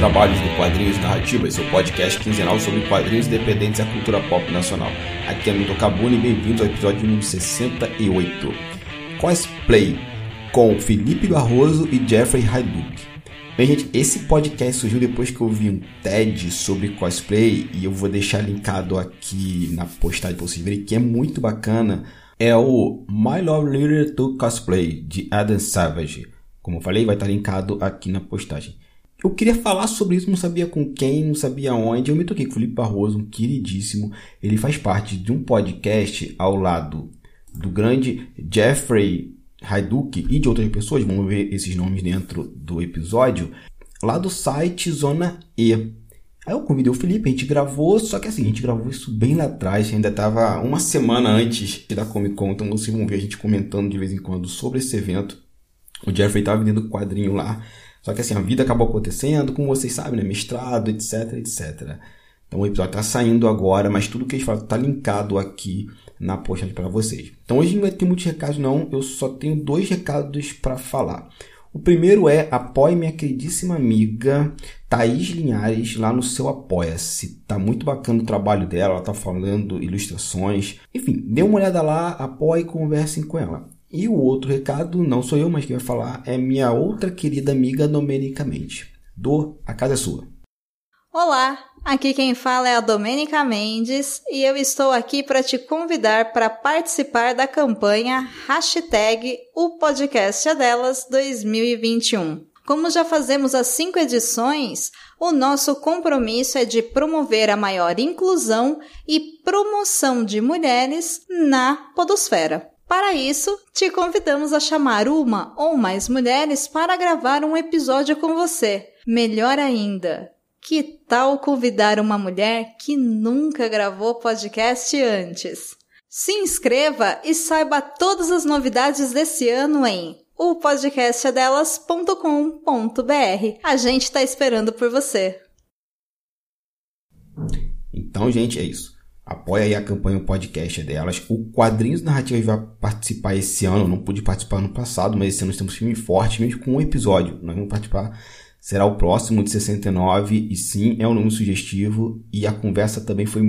trabalhos do Quadrinhos Narrativas, seu podcast quinzenal sobre quadrinhos independentes e a cultura pop nacional. Aqui é Milton Cabuni bem-vindos ao episódio número 68. Cosplay com Felipe Barroso e Jeffrey Hayduk. Bem, gente, esse podcast surgiu depois que eu vi um TED sobre cosplay e eu vou deixar linkado aqui na postagem para vocês verem que é muito bacana. É o My Love Leader to Cosplay de Adam Savage. Como eu falei, vai estar linkado aqui na postagem. Eu queria falar sobre isso, não sabia com quem, não sabia onde. Eu me toquei com o Felipe Barroso, um queridíssimo. Ele faz parte de um podcast ao lado do grande Jeffrey Haiduk e de outras pessoas. Vamos ver esses nomes dentro do episódio. Lá do site Zona E. Aí eu convidei o Felipe, a gente gravou, só que assim, a gente gravou isso bem lá atrás, ainda estava uma semana antes da Comic Con, então vocês vão ver a gente comentando de vez em quando sobre esse evento. O Jeffrey estava vendendo quadrinho lá só que assim, a vida acabou acontecendo, como vocês sabem, né? Mestrado, etc, etc. Então o episódio está saindo agora, mas tudo que eles falam está linkado aqui na postagem para vocês. Então hoje não vai ter muitos recados não, eu só tenho dois recados para falar. O primeiro é apoie minha queridíssima amiga Thaís Linhares lá no seu Apoia-se. Tá muito bacana o trabalho dela, ela tá falando ilustrações. Enfim, dê uma olhada lá, apoie e conversem com ela. E o outro recado, não sou eu, mas quem vai falar é minha outra querida amiga Domenica Mendes. Do A Casa é Sua. Olá, aqui quem fala é a Domênica Mendes e eu estou aqui para te convidar para participar da campanha hashtag O Podcast é Delas 2021. Como já fazemos as cinco edições, o nosso compromisso é de promover a maior inclusão e promoção de mulheres na podosfera. Para isso, te convidamos a chamar uma ou mais mulheres para gravar um episódio com você. Melhor ainda, que tal convidar uma mulher que nunca gravou podcast antes? Se inscreva e saiba todas as novidades desse ano em opodcastadelas.com.br. A gente está esperando por você. Então, gente, é isso. Apoia aí a campanha o podcast delas. O Quadrinhos Narrativos vai participar esse ano. Não pude participar no passado, mas esse ano temos um filme forte, mesmo com um episódio. Nós vamos participar. Será o próximo de 69 e sim, é um nome sugestivo e a conversa também foi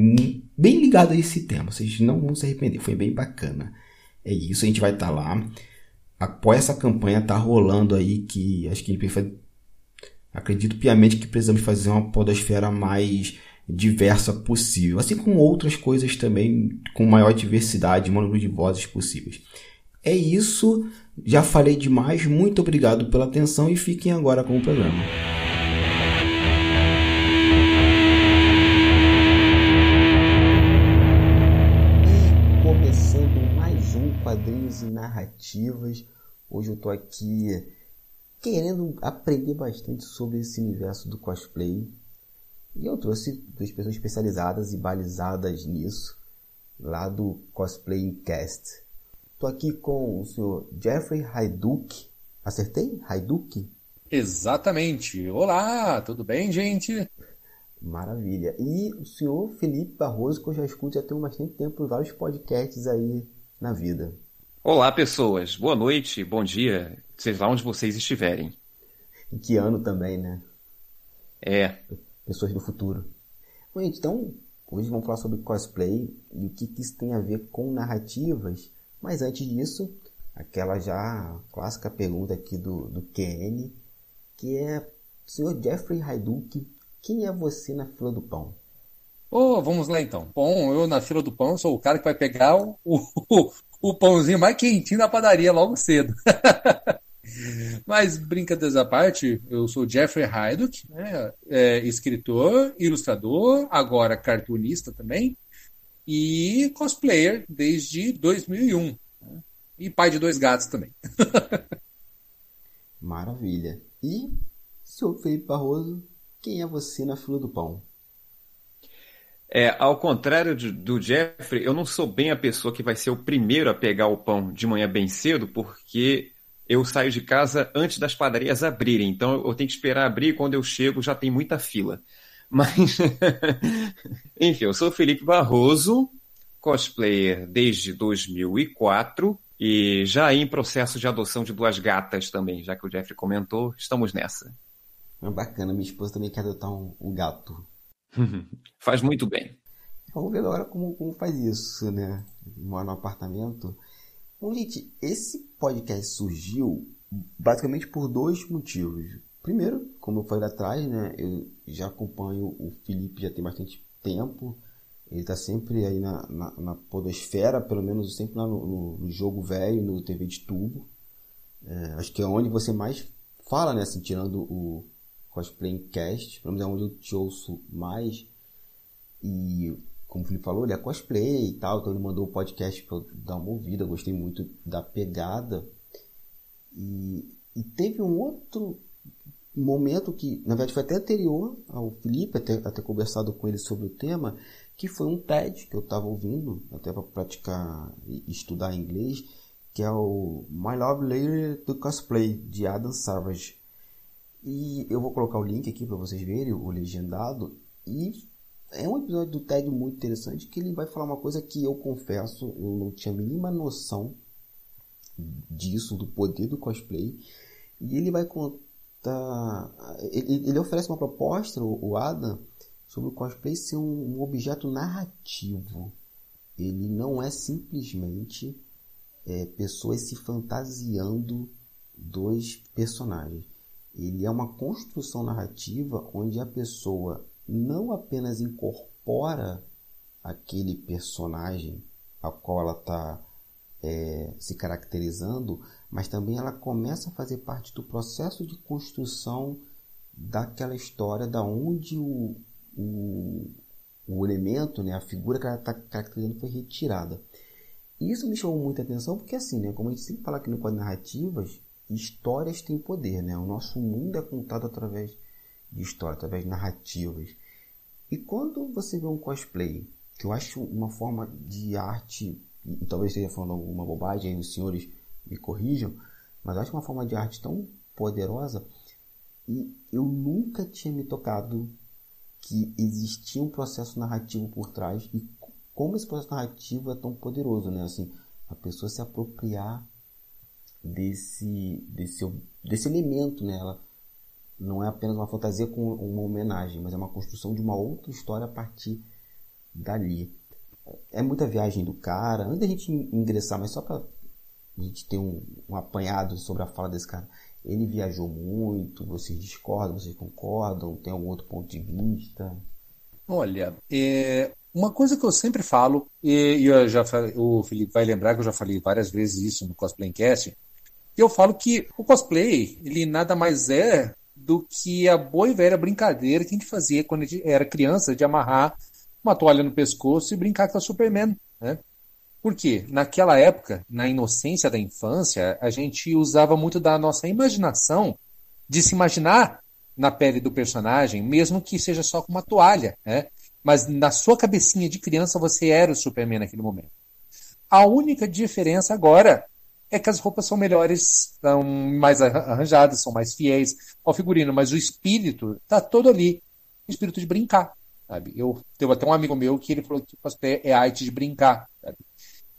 bem ligada a esse tema. Vocês não vão se arrepender, foi bem bacana. É isso, a gente vai estar tá lá. Apoia essa campanha, tá rolando aí que acho que a gente vai... acredito piamente que precisamos fazer uma podosfera mais diversa possível, assim como outras coisas também com maior diversidade e número de vozes possíveis. É isso, já falei demais, muito obrigado pela atenção e fiquem agora com o programa. E começando mais um Quadrinhos e Narrativas, hoje eu estou aqui querendo aprender bastante sobre esse universo do cosplay, e eu trouxe duas pessoas especializadas e balizadas nisso, lá do Cosplay Cast. Tô aqui com o senhor Jeffrey Haiduk. Acertei? Haiduk? Exatamente. Olá, tudo bem, gente? Maravilha. E o senhor Felipe Barroso, que eu já escuto já tem bastante tempo em vários podcasts aí na vida. Olá, pessoas. Boa noite, bom dia, seja lá onde vocês estiverem. Em que ano também, né? É pessoas do futuro. Bom, então, hoje vamos falar sobre cosplay e o que, que isso tem a ver com narrativas. Mas antes disso, aquela já clássica pergunta aqui do, do QN, que é, senhor Jeffrey Haiduk, quem é você na fila do pão? Oh, vamos lá então. Bom, eu na fila do pão sou o cara que vai pegar o, o, o pãozinho mais quentinho da padaria logo cedo. Mas, brincadeiras à parte, eu sou Jeffrey Hayduk, né? é, escritor, ilustrador, agora cartunista também, e cosplayer desde 2001. Né? E pai de dois gatos também. Maravilha. E, senhor Felipe Barroso, quem é você na fila do pão? É, ao contrário de, do Jeffrey, eu não sou bem a pessoa que vai ser o primeiro a pegar o pão de manhã bem cedo, porque eu saio de casa antes das padarias abrirem, então eu tenho que esperar abrir e quando eu chego já tem muita fila. Mas, enfim, eu sou Felipe Barroso, cosplayer desde 2004 e já em processo de adoção de duas gatas também, já que o Jeffrey comentou, estamos nessa. É bacana, minha esposa também quer adotar um, um gato. faz muito bem. Vamos ver agora como, como faz isso, né? Mora no apartamento. Bom, gente, esse podcast surgiu basicamente por dois motivos. Primeiro, como eu falei atrás, né? Eu já acompanho o Felipe já tem bastante tempo. Ele está sempre aí na, na, na, podosfera, pelo menos sempre lá no, no jogo velho, no TV de tubo. É, acho que é onde você mais fala, né? Assim, tirando o Cosplay Cast, pelo menos é onde eu te ouço mais. E como o Felipe falou, ele é cosplay e tal, então ele mandou o podcast para eu dar uma ouvida, gostei muito da pegada. E, e teve um outro momento que, na verdade, foi até anterior ao Felipe, até, até conversado com ele sobre o tema, que foi um TED que eu estava ouvindo, até para praticar e estudar inglês, que é o My Love Later do Cosplay, de Adam Savage. E eu vou colocar o link aqui para vocês verem, o legendado. E é um episódio do TED muito interessante que ele vai falar uma coisa que eu confesso, eu não tinha a mínima noção disso, do poder do cosplay. E ele vai contar. Ele, ele oferece uma proposta, o Adam, sobre o cosplay ser um, um objeto narrativo. Ele não é simplesmente é, pessoas se fantasiando dos personagens. Ele é uma construção narrativa onde a pessoa não apenas incorpora aquele personagem a qual ela está é, se caracterizando, mas também ela começa a fazer parte do processo de construção daquela história, da onde o, o, o elemento, né, a figura que ela está caracterizando foi retirada. Isso me chamou muita atenção porque, assim, né, como a gente sempre fala aqui no quadro narrativas, histórias têm poder, né? O nosso mundo é contado através de história, através de narrativas. E quando você vê um cosplay, que eu acho uma forma de arte, talvez esteja falando alguma bobagem, os senhores me corrijam, mas eu acho uma forma de arte tão poderosa e eu nunca tinha me tocado que existia um processo narrativo por trás e como esse processo narrativo é tão poderoso, né? Assim, a pessoa se apropriar desse, desse, desse elemento, né? Ela, não é apenas uma fantasia com uma homenagem, mas é uma construção de uma outra história a partir dali. É muita viagem do cara. Antes da gente ingressar, mas só para a gente ter um, um apanhado sobre a fala desse cara. Ele viajou muito, vocês discordam, vocês concordam, tem algum outro ponto de vista? Olha, é, uma coisa que eu sempre falo, e eu já o Felipe vai lembrar que eu já falei várias vezes isso no Cosplaycast, eu falo que o cosplay, ele nada mais é do que a boa e velha brincadeira que a gente fazia quando a gente era criança, de amarrar uma toalha no pescoço e brincar com a Superman, né? Por quê? Naquela época, na inocência da infância, a gente usava muito da nossa imaginação de se imaginar na pele do personagem, mesmo que seja só com uma toalha, né? Mas na sua cabecinha de criança você era o Superman naquele momento. A única diferença agora é que as roupas são melhores, são mais arranjadas, são mais fiéis ao figurino, mas o espírito está todo ali, o espírito de brincar, sabe? Eu tenho até um amigo meu que ele falou que cosplay é arte de brincar, sabe?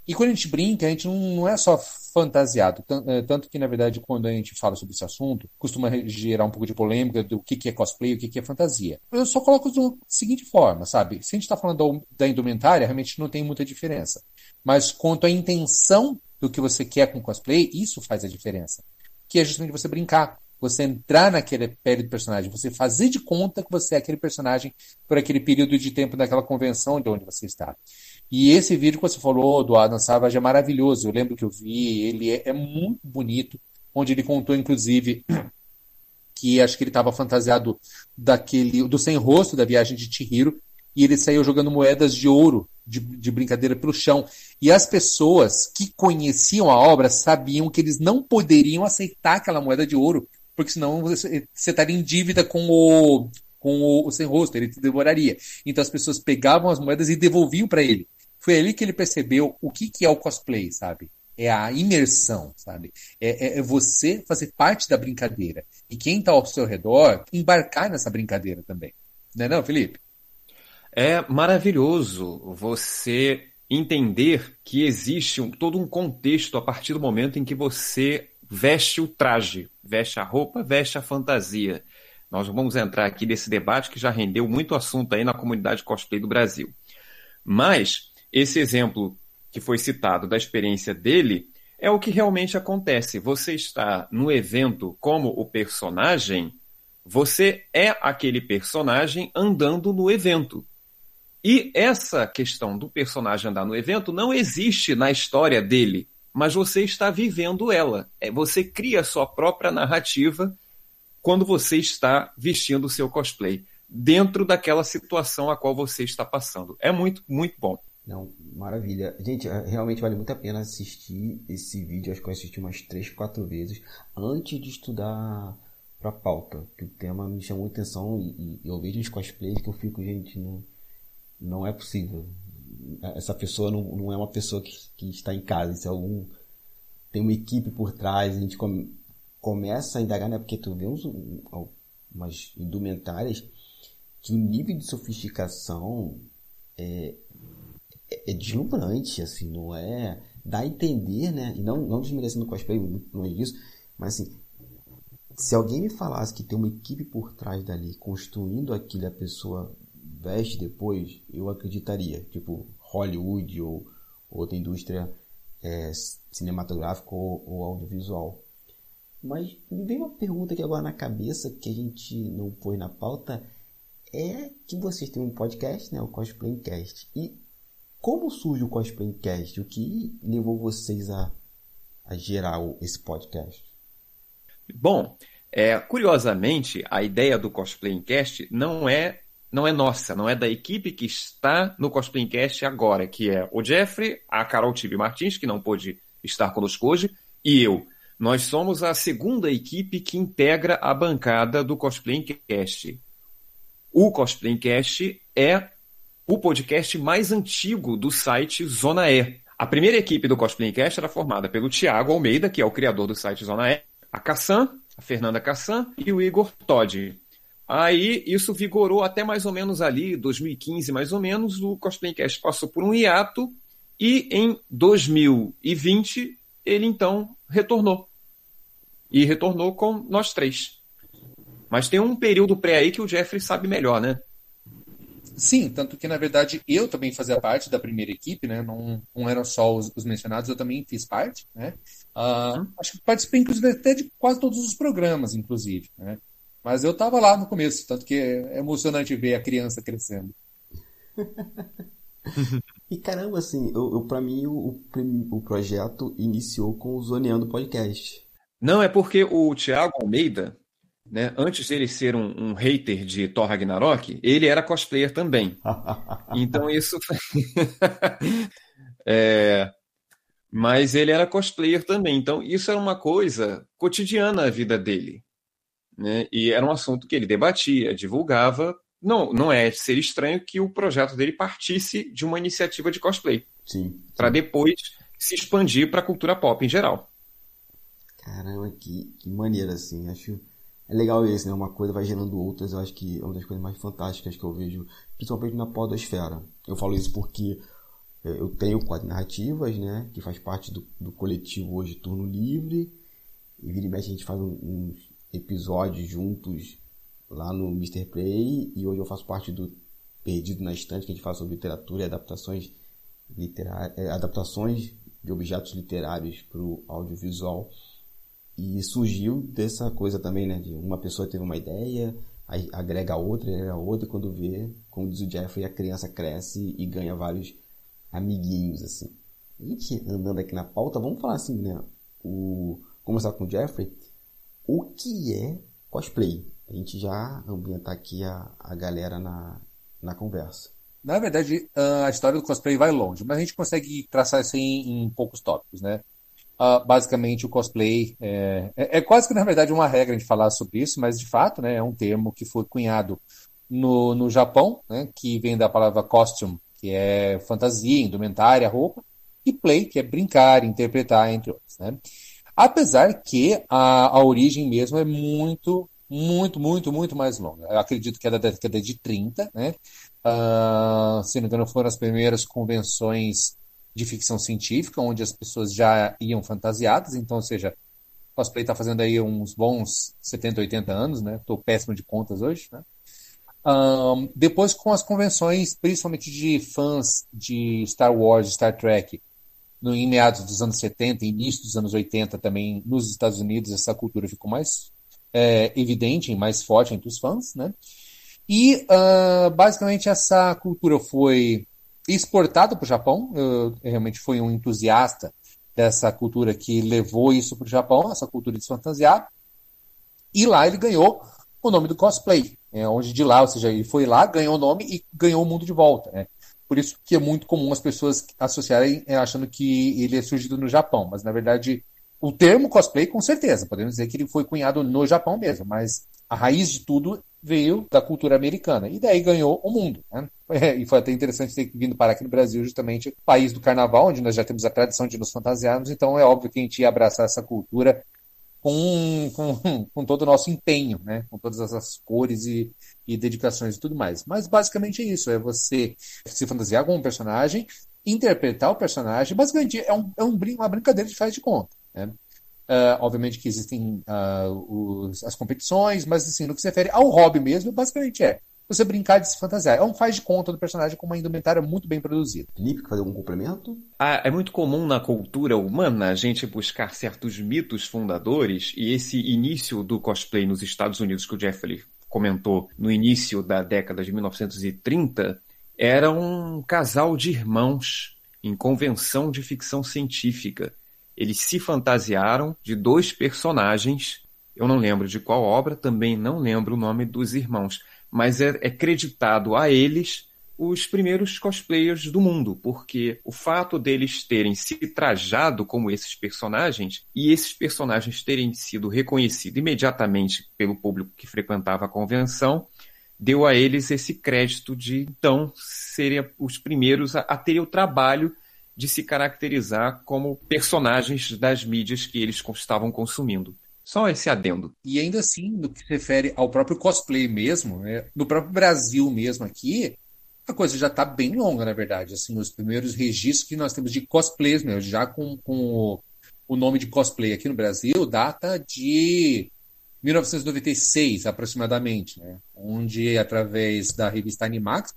E quando a gente brinca, a gente não, não é só fantasiado. É, tanto que, na verdade, quando a gente fala sobre esse assunto, costuma gerar um pouco de polêmica do que, que é cosplay e o que, que é fantasia. Eu só coloco da seguinte forma, sabe? Se a gente está falando da indumentária, realmente não tem muita diferença. Mas quanto à intenção do que você quer com cosplay, isso faz a diferença. Que é justamente você brincar, você entrar naquela pele do personagem, você fazer de conta que você é aquele personagem por aquele período de tempo daquela convenção de onde você está. E esse vídeo que você falou do Adam Savage é maravilhoso. Eu lembro que eu vi, ele é, é muito bonito, onde ele contou, inclusive, que acho que ele estava fantasiado daquele do sem rosto da viagem de Chihiro e ele saiu jogando moedas de ouro de, de, brincadeira pelo chão. E as pessoas que conheciam a obra sabiam que eles não poderiam aceitar aquela moeda de ouro, porque senão você, estaria em dívida com o com o, o sem rosto, ele te devoraria. Então as pessoas pegavam as moedas e devolviam para ele. Foi ali que ele percebeu o que, que é o cosplay, sabe? É a imersão, sabe? É, é, é você fazer parte da brincadeira. E quem está ao seu redor embarcar nessa brincadeira também. Não é não, Felipe? É maravilhoso você entender que existe um, todo um contexto a partir do momento em que você veste o traje, veste a roupa, veste a fantasia. Nós vamos entrar aqui nesse debate que já rendeu muito assunto aí na comunidade cosplay do Brasil. Mas esse exemplo que foi citado da experiência dele é o que realmente acontece. Você está no evento como o personagem, você é aquele personagem andando no evento. E essa questão do personagem andar no evento não existe na história dele, mas você está vivendo ela. É, você cria a sua própria narrativa quando você está vestindo o seu cosplay, dentro daquela situação a qual você está passando. É muito, muito bom. Não, maravilha. Gente, é, realmente vale muito a pena assistir esse vídeo. Acho que eu assisti umas 3, 4 vezes antes de estudar pra pauta. Que o tema me chamou atenção e, e eu vejo os cosplays que eu fico, gente, não, não é possível. Essa pessoa não, não é uma pessoa que, que está em casa, isso é algum. Tem uma equipe por trás, a gente come, começa a indagar, né? Porque tu vê uns, umas indumentárias que o nível de sofisticação é, é, é deslumbrante, assim, não é. Dá a entender, né? E não, não desmerecendo o cosplay, não é isso, mas assim, se alguém me falasse que tem uma equipe por trás dali construindo aquilo, a pessoa veste depois, eu acreditaria. Tipo, Hollywood ou outra indústria é, cinematográfica ou, ou, audiovisual. Mas me veio uma pergunta aqui agora na cabeça que a gente não pôs na pauta. É que vocês têm um podcast, né? O Cosplaycast. E como surge o Cosplaycast? O que levou vocês a, a gerar esse podcast? Bom, é, curiosamente, a ideia do Cosplaycast não é não é nossa, não é da equipe que está no Cosplaycast agora, que é o Jeffrey, a Carol Tibi Martins, que não pôde estar conosco hoje, e eu. Nós somos a segunda equipe que integra a bancada do Cosplaycast. O Cosplaycast é o podcast mais antigo do site Zona E. A primeira equipe do Cosplaycast era formada pelo Tiago Almeida, que é o criador do site Zona E, a Cassan, a Fernanda Cassan e o Igor Todd. Aí isso vigorou até mais ou menos ali, 2015 mais ou menos, o Cosplaycast passou por um hiato e em 2020 ele então retornou. E retornou com nós três. Mas tem um período pré aí que o Jeffrey sabe melhor, né? Sim, tanto que na verdade eu também fazia parte da primeira equipe, né? Não, não eram só os, os mencionados, eu também fiz parte, né? Uh, acho que participei inclusive até de quase todos os programas, inclusive, né? Mas eu estava lá no começo, tanto que é emocionante ver a criança crescendo. e caramba, assim, eu, eu para mim o, o, projeto iniciou com o Zoneando Podcast. Não, é porque o Thiago Almeida, né, antes de ele ser um, um hater de Thor Ragnarok, ele era cosplayer também. então isso. é... Mas ele era cosplayer também. Então isso era uma coisa cotidiana na vida dele. Né? E era um assunto que ele debatia, divulgava. Não, não é ser estranho que o projeto dele partisse de uma iniciativa de cosplay. Sim. Para depois se expandir para a cultura pop em geral. Caramba, que, que maneira, assim. Acho é legal isso, né? Uma coisa vai gerando outras. Eu acho que é uma das coisas mais fantásticas que eu vejo, principalmente na podosfera. Eu falo isso porque é, eu tenho quatro narrativas, né? Que faz parte do, do coletivo hoje Turno Livre. E vira e mexe a gente faz uns episódios juntos lá no Mr. Play e hoje eu faço parte do Perdido na Estante, que a gente fala sobre literatura e adaptações, literárias, é, adaptações de objetos literários para o audiovisual. E surgiu dessa coisa também, né? De uma pessoa teve uma ideia, aí agrega outra, agrega outra, e quando vê, como diz o Jeffrey, a criança cresce e ganha vários amiguinhos, assim. A gente andando aqui na pauta, vamos falar assim, né? O, começar com o Jeffrey o que é cosplay. A gente já ambientar aqui a, a galera na, na conversa. Na verdade, a história do cosplay vai longe, mas a gente consegue traçar isso em, em poucos tópicos, né? Uh, basicamente, o cosplay é, é, é, quase que, na verdade, uma regra de falar sobre isso, mas de fato né, é um termo que foi cunhado no, no Japão, né, que vem da palavra costume, que é fantasia, indumentária, roupa, e play, que é brincar, interpretar, entre outros. Né? Apesar que a, a origem mesmo é muito, muito, muito, muito mais longa. Eu acredito que é da década de 30, né? Uh, se não me engano, foram as primeiras convenções de ficção científica, onde as pessoas já iam fantasiadas, então, ou seja, cosplay está fazendo aí uns bons 70, 80 anos, né? Estou péssimo de contas hoje, né? Um, depois com as convenções, principalmente de fãs de Star Wars, Star Trek, no, em meados dos anos 70, início dos anos 80 também, nos Estados Unidos, essa cultura ficou mais é, evidente, mais forte entre os fãs, né? E uh, basicamente essa cultura foi exportada para o Japão. Eu, eu realmente fui um entusiasta dessa cultura que levou isso para o Japão, essa cultura de fantasiar. E lá ele ganhou o nome do cosplay, é, onde de lá, ou seja, ele foi lá, ganhou o nome e ganhou o mundo de volta. Né? Por isso que é muito comum as pessoas associarem é, achando que ele é surgido no Japão, mas na verdade o termo cosplay, com certeza, podemos dizer que ele foi cunhado no Japão mesmo, mas a raiz de tudo veio da cultura americana. E daí ganhou o mundo. Né? É, e foi até interessante ter vindo parar aqui no Brasil, justamente país do carnaval, onde nós já temos a tradição de nos fantasiarmos, então é óbvio que a gente ia abraçar essa cultura com, com, com todo o nosso empenho, né? com todas essas cores e, e dedicações e tudo mais. Mas basicamente é isso: é você se fantasiar com um personagem, interpretar o personagem. Basicamente é, um, é um, uma brincadeira de faz de conta. Né? Uh, obviamente que existem uh, os, as competições, mas assim, no que se refere ao hobby mesmo, basicamente é você brincar de se fantasiar. É um faz de conta do personagem com uma indumentária muito bem produzida. Felipe, fazer algum complemento? Ah, é muito comum na cultura humana a gente buscar certos mitos fundadores e esse início do cosplay nos Estados Unidos que o Jeffrey comentou no início da década de 1930 era um casal de irmãos em convenção de ficção científica. Eles se fantasiaram de dois personagens. Eu não lembro de qual obra, também não lembro o nome dos irmãos mas é, é creditado a eles os primeiros cosplayers do mundo, porque o fato deles terem se trajado como esses personagens e esses personagens terem sido reconhecidos imediatamente pelo público que frequentava a convenção deu a eles esse crédito de então serem os primeiros a, a ter o trabalho de se caracterizar como personagens das mídias que eles estavam consumindo. Só esse adendo. E ainda assim, no que se refere ao próprio cosplay mesmo, né, no próprio Brasil mesmo aqui, a coisa já está bem longa, na verdade. Assim, os primeiros registros que nós temos de cosplays, mesmo, já com, com o, o nome de cosplay aqui no Brasil, data de 1996, aproximadamente, né? onde, através da revista Animax,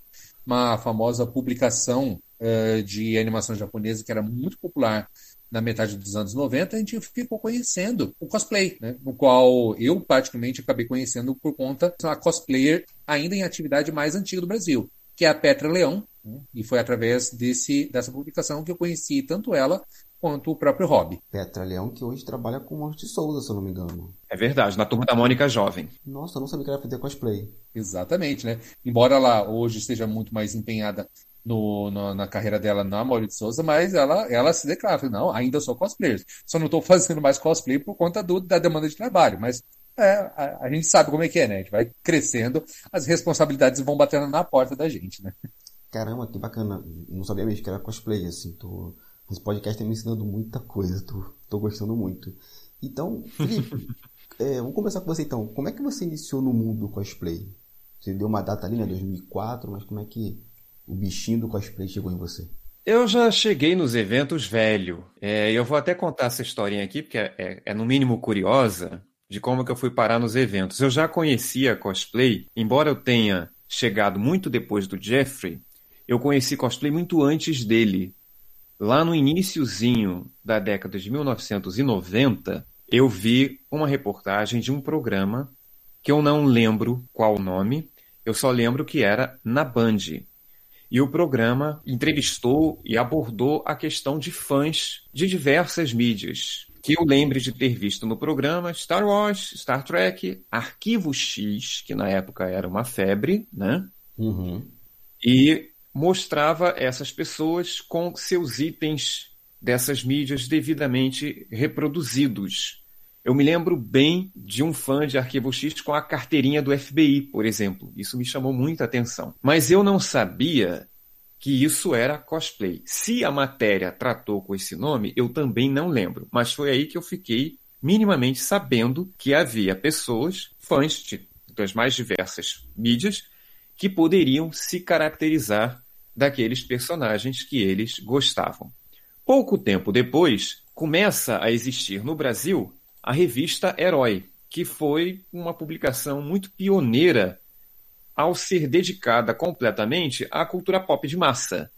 uma famosa publicação uh, de animação japonesa que era muito popular na metade dos anos 90, a gente ficou conhecendo o cosplay, né? no qual eu praticamente acabei conhecendo por conta da cosplayer ainda em atividade mais antiga do Brasil, que é a Petra Leão, né? e foi através desse, dessa publicação que eu conheci tanto ela quanto o próprio Hobby. Petra Leão, que hoje trabalha com de Souza, se eu não me engano. É verdade, na turma da Mônica Jovem. Nossa, eu não sabia que ela fazer cosplay. Exatamente, né? Embora ela hoje esteja muito mais empenhada no, no, na carreira dela na Mauro de Souza, mas ela, ela se declara, não, ainda sou cosplayer. Só não estou fazendo mais cosplay por conta do, da demanda de trabalho. Mas é, a, a, gente sabe como é que é, né? A gente vai crescendo, as responsabilidades vão batendo na porta da gente, né? Caramba, que bacana. Não sabia mesmo que era cosplay, assim. Tô... Esse podcast está me ensinando muita coisa, tô, tô gostando muito. Então, Felipe, é, vamos começar com você então. Como é que você iniciou no mundo do cosplay? Você deu uma data ali, né? 2004, mas como é que o bichinho do cosplay chegou em você? Eu já cheguei nos eventos velho. É, eu vou até contar essa historinha aqui, porque é, é, é, no mínimo curiosa, de como que eu fui parar nos eventos. Eu já conhecia cosplay, embora eu tenha chegado muito depois do Jeffrey, eu conheci cosplay muito antes dele. Lá no iníciozinho da década de 1990, eu vi uma reportagem de um programa que eu não lembro qual o nome, eu só lembro que era na Band. E o programa entrevistou e abordou a questão de fãs de diversas mídias. Que eu lembre de ter visto no programa Star Wars, Star Trek, Arquivo X, que na época era uma febre, né? Uhum. E mostrava essas pessoas com seus itens dessas mídias devidamente reproduzidos. Eu me lembro bem de um fã de Arquivo X com a carteirinha do FBI, por exemplo. Isso me chamou muita atenção. Mas eu não sabia que isso era cosplay. Se a matéria tratou com esse nome, eu também não lembro. Mas foi aí que eu fiquei minimamente sabendo que havia pessoas, fãs de, das mais diversas mídias, que poderiam se caracterizar daqueles personagens que eles gostavam. Pouco tempo depois, começa a existir no Brasil a revista Herói, que foi uma publicação muito pioneira ao ser dedicada completamente à cultura pop de massa.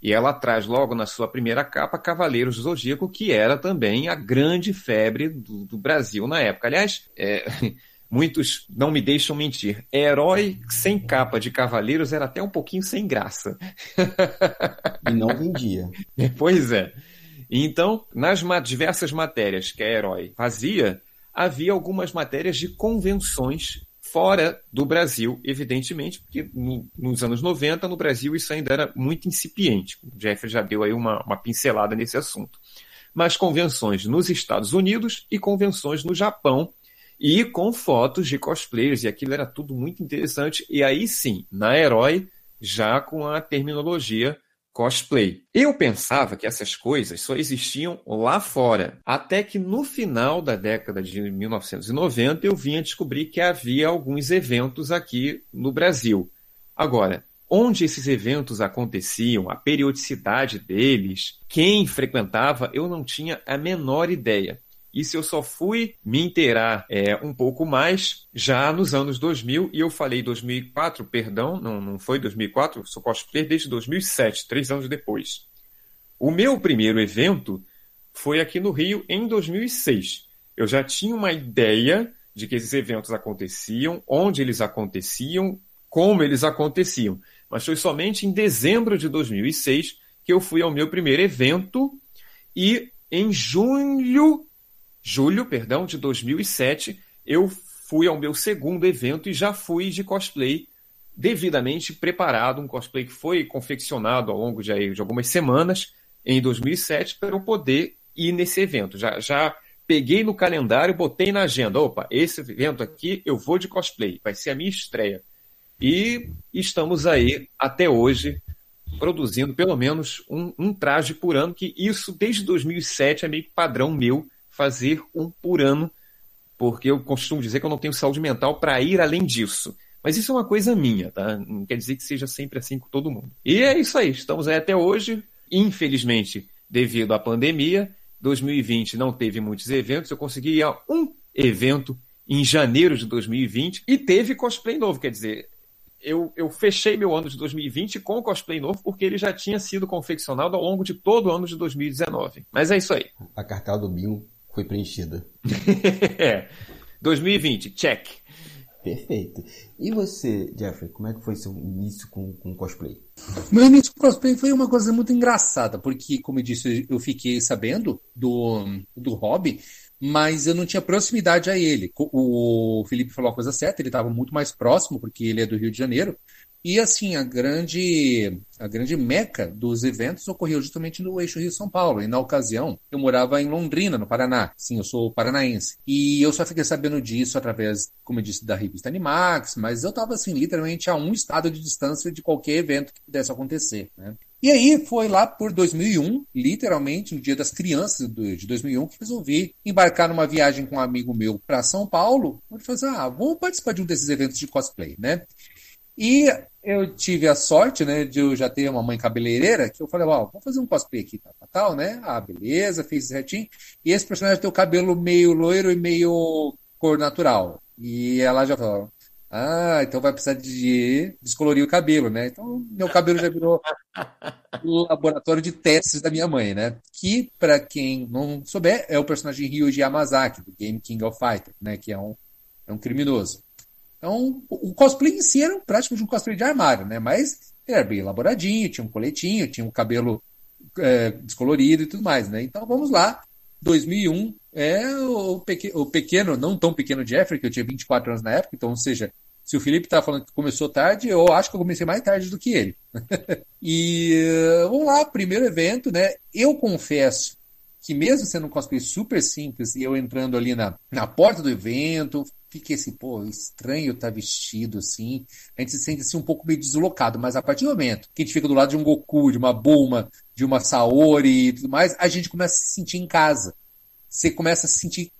E ela traz logo na sua primeira capa Cavaleiros do Zodíaco, que era também a grande febre do, do Brasil na época. Aliás, é, muitos não me deixam mentir. Herói sem capa de Cavaleiros era até um pouquinho sem graça. E não vendia. pois é. Então, nas diversas matérias que a Herói fazia, havia algumas matérias de convenções fora do Brasil, evidentemente, porque no, nos anos 90, no Brasil, isso ainda era muito incipiente. O Jeffrey já deu aí uma, uma pincelada nesse assunto. Mas convenções nos Estados Unidos e convenções no Japão, e com fotos de cosplayers, e aquilo era tudo muito interessante. E aí sim, na Herói, já com a terminologia cosplay. Eu pensava que essas coisas só existiam lá fora, até que no final da década de 1990 eu vim a descobrir que havia alguns eventos aqui no Brasil. Agora, onde esses eventos aconteciam, a periodicidade deles, quem frequentava, eu não tinha a menor ideia. Isso eu só fui me inteirar é, um pouco mais já nos anos 2000, e eu falei 2004, perdão, não, não foi 2004, sou cosplayer desde 2007, três anos depois. O meu primeiro evento foi aqui no Rio em 2006. Eu já tinha uma ideia de que esses eventos aconteciam, onde eles aconteciam, como eles aconteciam. Mas foi somente em dezembro de 2006 que eu fui ao meu primeiro evento e em junho julho, perdão, de 2007, eu fui ao meu segundo evento e já fui de cosplay devidamente preparado, um cosplay que foi confeccionado ao longo de, de algumas semanas em 2007 para eu poder ir nesse evento. Já, já peguei no calendário, botei na agenda, opa, esse evento aqui eu vou de cosplay, vai ser a minha estreia. E estamos aí até hoje produzindo pelo menos um, um traje por ano, que isso desde 2007 é meio padrão meu fazer um por ano, porque eu costumo dizer que eu não tenho saúde mental para ir além disso. Mas isso é uma coisa minha, tá? Não quer dizer que seja sempre assim com todo mundo. E é isso aí, estamos aí até hoje. Infelizmente, devido à pandemia, 2020 não teve muitos eventos. Eu consegui ir a um evento em janeiro de 2020 e teve cosplay novo. Quer dizer, eu, eu fechei meu ano de 2020 com cosplay novo porque ele já tinha sido confeccionado ao longo de todo o ano de 2019. Mas é isso aí. A cartela do bingo foi preenchida. é. 2020, check. Perfeito. E você, Jeffrey, como é que foi seu início com, com cosplay? Meu início com cosplay foi uma coisa muito engraçada, porque, como eu disse, eu fiquei sabendo do, do hobby, mas eu não tinha proximidade a ele. O Felipe falou a coisa certa, ele estava muito mais próximo, porque ele é do Rio de Janeiro, e assim, a grande, a grande meca dos eventos ocorreu justamente no eixo Rio-São Paulo. E na ocasião, eu morava em Londrina, no Paraná. Sim, eu sou paranaense. E eu só fiquei sabendo disso através, como eu disse, da revista Animax, mas eu estava assim, literalmente a um estado de distância de qualquer evento que pudesse acontecer. Né? E aí foi lá por 2001, literalmente no Dia das Crianças de 2001, que resolvi embarcar numa viagem com um amigo meu para São Paulo. Onde fazer, ah, vou participar de um desses eventos de cosplay, né? E eu tive a sorte, né, de eu já ter uma mãe cabeleireira, que eu falei, ó, vamos fazer um cosplay aqui, tal, tal, né? Ah, beleza, fiz certinho. E esse personagem tem o cabelo meio loiro e meio cor natural. E ela já falou, ah, então vai precisar de descolorir o cabelo, né? Então, meu cabelo já virou o laboratório de testes da minha mãe, né? Que, para quem não souber, é o personagem Ryuji Yamazaki, do Game King of Fighters, né? Que é um, é um criminoso. Então, o cosplay em si era praticamente um cosplay de armário, né? Mas era bem elaboradinho, tinha um coletinho, tinha um cabelo é, descolorido e tudo mais, né? Então, vamos lá. 2001 é o, o pequeno, não tão pequeno Jeffrey, que eu tinha 24 anos na época, então, ou seja, se o Felipe está falando que começou tarde, eu acho que eu comecei mais tarde do que ele. e vamos lá, primeiro evento, né? Eu confesso que mesmo sendo um cosplay super simples eu entrando ali na, na porta do evento, fiquei assim, pô, estranho estar tá vestido assim. A gente se sente assim um pouco meio deslocado, mas a partir do momento que a gente fica do lado de um Goku, de uma Bulma, de uma Saori e tudo mais, a gente começa a se sentir em casa. Você começa a se sentir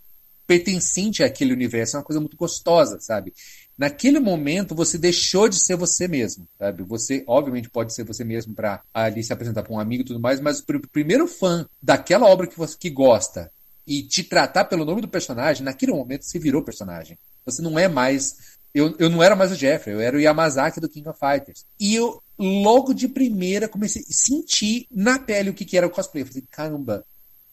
pertencente àquele universo, é uma coisa muito gostosa, sabe? Naquele momento você deixou de ser você mesmo, sabe? Você, obviamente, pode ser você mesmo para ali se apresentar para um amigo e tudo mais, mas o primeiro fã daquela obra que você que gosta e te tratar pelo nome do personagem, naquele momento você virou personagem. Você não é mais. Eu, eu não era mais o Jeffrey, eu era o Yamazaki do King of Fighters. E eu, logo de primeira, comecei a sentir na pele o que, que era o cosplay. Eu falei, caramba,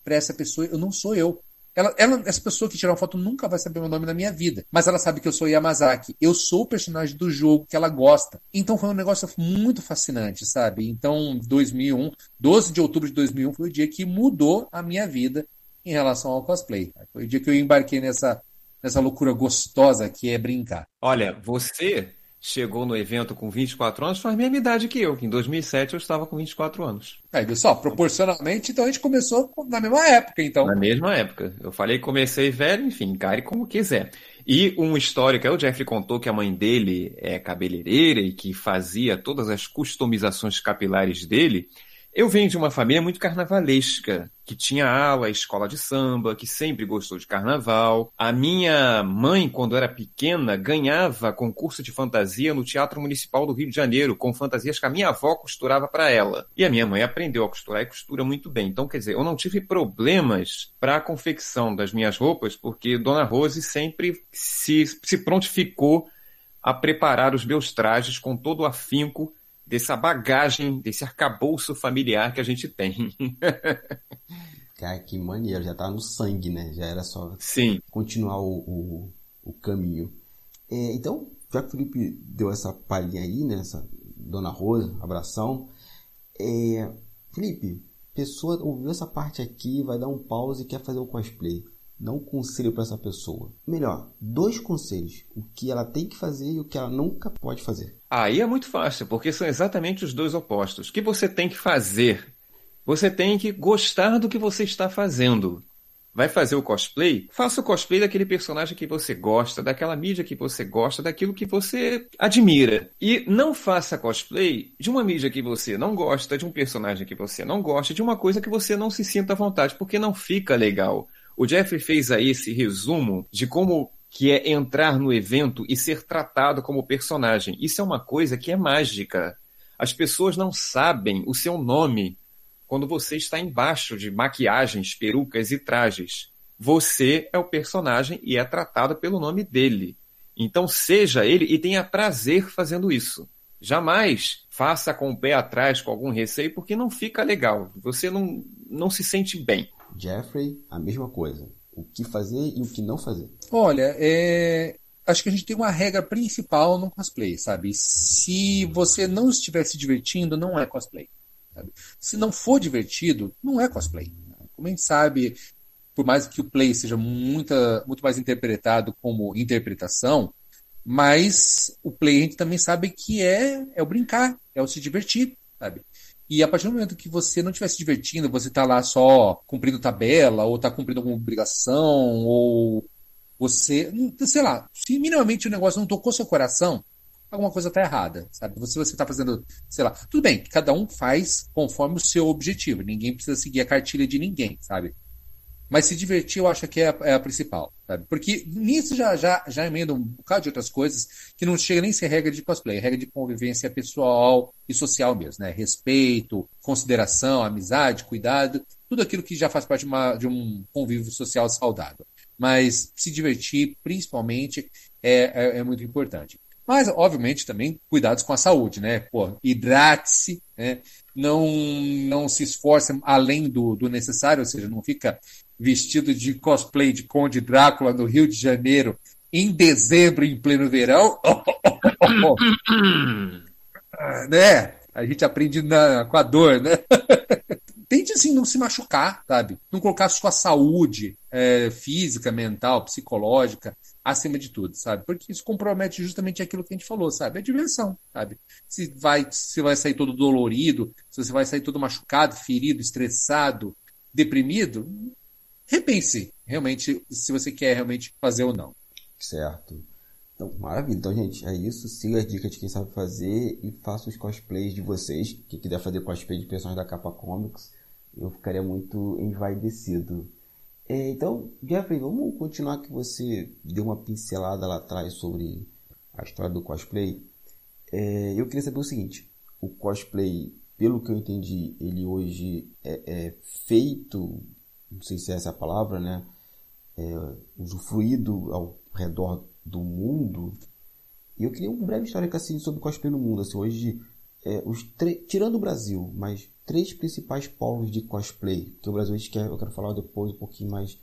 pra essa pessoa, eu não sou eu. Ela, ela, essa pessoa que tirou uma foto nunca vai saber meu nome na minha vida. Mas ela sabe que eu sou Yamazaki. Eu sou o personagem do jogo que ela gosta. Então foi um negócio muito fascinante, sabe? Então, 2001, 12 de outubro de 2001 foi o dia que mudou a minha vida em relação ao cosplay. Foi o dia que eu embarquei nessa, nessa loucura gostosa que é brincar. Olha, você chegou no evento com 24 anos, faz a mesma idade que eu, que em 2007 eu estava com 24 anos. É, viu só, proporcionalmente, então a gente começou na mesma época, então. Na mesma época. Eu falei que comecei velho, enfim, encare como quiser. E um histórico, o Jeffrey contou que a mãe dele é cabeleireira e que fazia todas as customizações capilares dele. Eu venho de uma família muito carnavalesca, que tinha aula, escola de samba, que sempre gostou de carnaval. A minha mãe, quando era pequena, ganhava concurso de fantasia no Teatro Municipal do Rio de Janeiro, com fantasias que a minha avó costurava para ela. E a minha mãe aprendeu a costurar e costura muito bem. Então, quer dizer, eu não tive problemas para a confecção das minhas roupas, porque Dona Rose sempre se, se prontificou a preparar os meus trajes com todo o afinco dessa bagagem, desse arcabouço familiar que a gente tem. Cara, que maneiro, já tá no sangue, né? Já era só Sim. continuar o, o, o caminho. É, então, já que o Felipe deu essa palhinha aí, né? Essa Dona Rosa, abração. É, Felipe, pessoa ouviu essa parte aqui, vai dar um pause e quer fazer o cosplay. Dá um conselho para essa pessoa. Melhor, dois conselhos. O que ela tem que fazer e o que ela nunca pode fazer. Aí é muito fácil, porque são exatamente os dois opostos. O que você tem que fazer? Você tem que gostar do que você está fazendo. Vai fazer o cosplay? Faça o cosplay daquele personagem que você gosta, daquela mídia que você gosta, daquilo que você admira. E não faça cosplay de uma mídia que você não gosta, de um personagem que você não gosta, de uma coisa que você não se sinta à vontade, porque não fica legal. O Jeffrey fez aí esse resumo de como que é entrar no evento e ser tratado como personagem. Isso é uma coisa que é mágica. As pessoas não sabem o seu nome quando você está embaixo de maquiagens, perucas e trajes. Você é o personagem e é tratado pelo nome dele. Então seja ele e tenha prazer fazendo isso. Jamais faça com o pé atrás, com algum receio, porque não fica legal. Você não, não se sente bem. Jeffrey, a mesma coisa. O que fazer e o que não fazer. Olha, é... acho que a gente tem uma regra principal no cosplay, sabe? Se você não estiver se divertindo, não é cosplay. Sabe? Se não for divertido, não é cosplay. Como a gente sabe, por mais que o play seja muita, muito mais interpretado como interpretação, mas o play a gente também sabe que é, é o brincar, é o se divertir, sabe? E a partir do momento que você não estiver se divertindo, você está lá só cumprindo tabela, ou está cumprindo alguma obrigação, ou você, sei lá, se minimamente o negócio não tocou seu coração, alguma coisa está errada, sabe? Se você está fazendo, sei lá, tudo bem, cada um faz conforme o seu objetivo, ninguém precisa seguir a cartilha de ninguém, sabe? Mas se divertir, eu acho que é a, é a principal, sabe? Porque nisso já, já, já emenda um bocado de outras coisas que não chega nem a ser regra de cosplay, é regra de convivência pessoal e social mesmo, né? Respeito, consideração, amizade, cuidado, tudo aquilo que já faz parte de, uma, de um convívio social saudável. Mas se divertir, principalmente, é, é, é muito importante. Mas, obviamente, também cuidados com a saúde, né? Pô, hidrate-se, né? Não, não se esforce além do, do necessário, ou seja, não fica vestido de cosplay de Conde Drácula no Rio de Janeiro em dezembro, em pleno verão. né? A gente aprende na, com a dor, né? Tente assim não se machucar, sabe? Não colocar sua saúde é, física, mental, psicológica acima de tudo, sabe? Porque isso compromete justamente aquilo que a gente falou, sabe? A diversão, sabe? Se vai, se vai sair todo dolorido, se você vai sair todo machucado, ferido, estressado, deprimido, repense realmente se você quer realmente fazer ou não. Certo. Então, maravilha. Então, gente, é isso. Siga as dicas de quem sabe fazer e faça os cosplays de vocês. Quem quiser fazer cosplay de personagens da Capa Comics, eu ficaria muito envaidecido. É, então, Jeffrey, vamos continuar que você deu uma pincelada lá atrás sobre a história do cosplay. É, eu queria saber o seguinte: o cosplay, pelo que eu entendi, ele hoje é, é feito não sei se essa é a palavra, né? É, usufruído ao redor do mundo. E eu queria um breve histórico assim sobre cosplay no mundo. Assim, hoje, é, os tirando o Brasil, mas três principais polos de cosplay. Que o Brasil quer, eu quero falar depois um pouquinho mais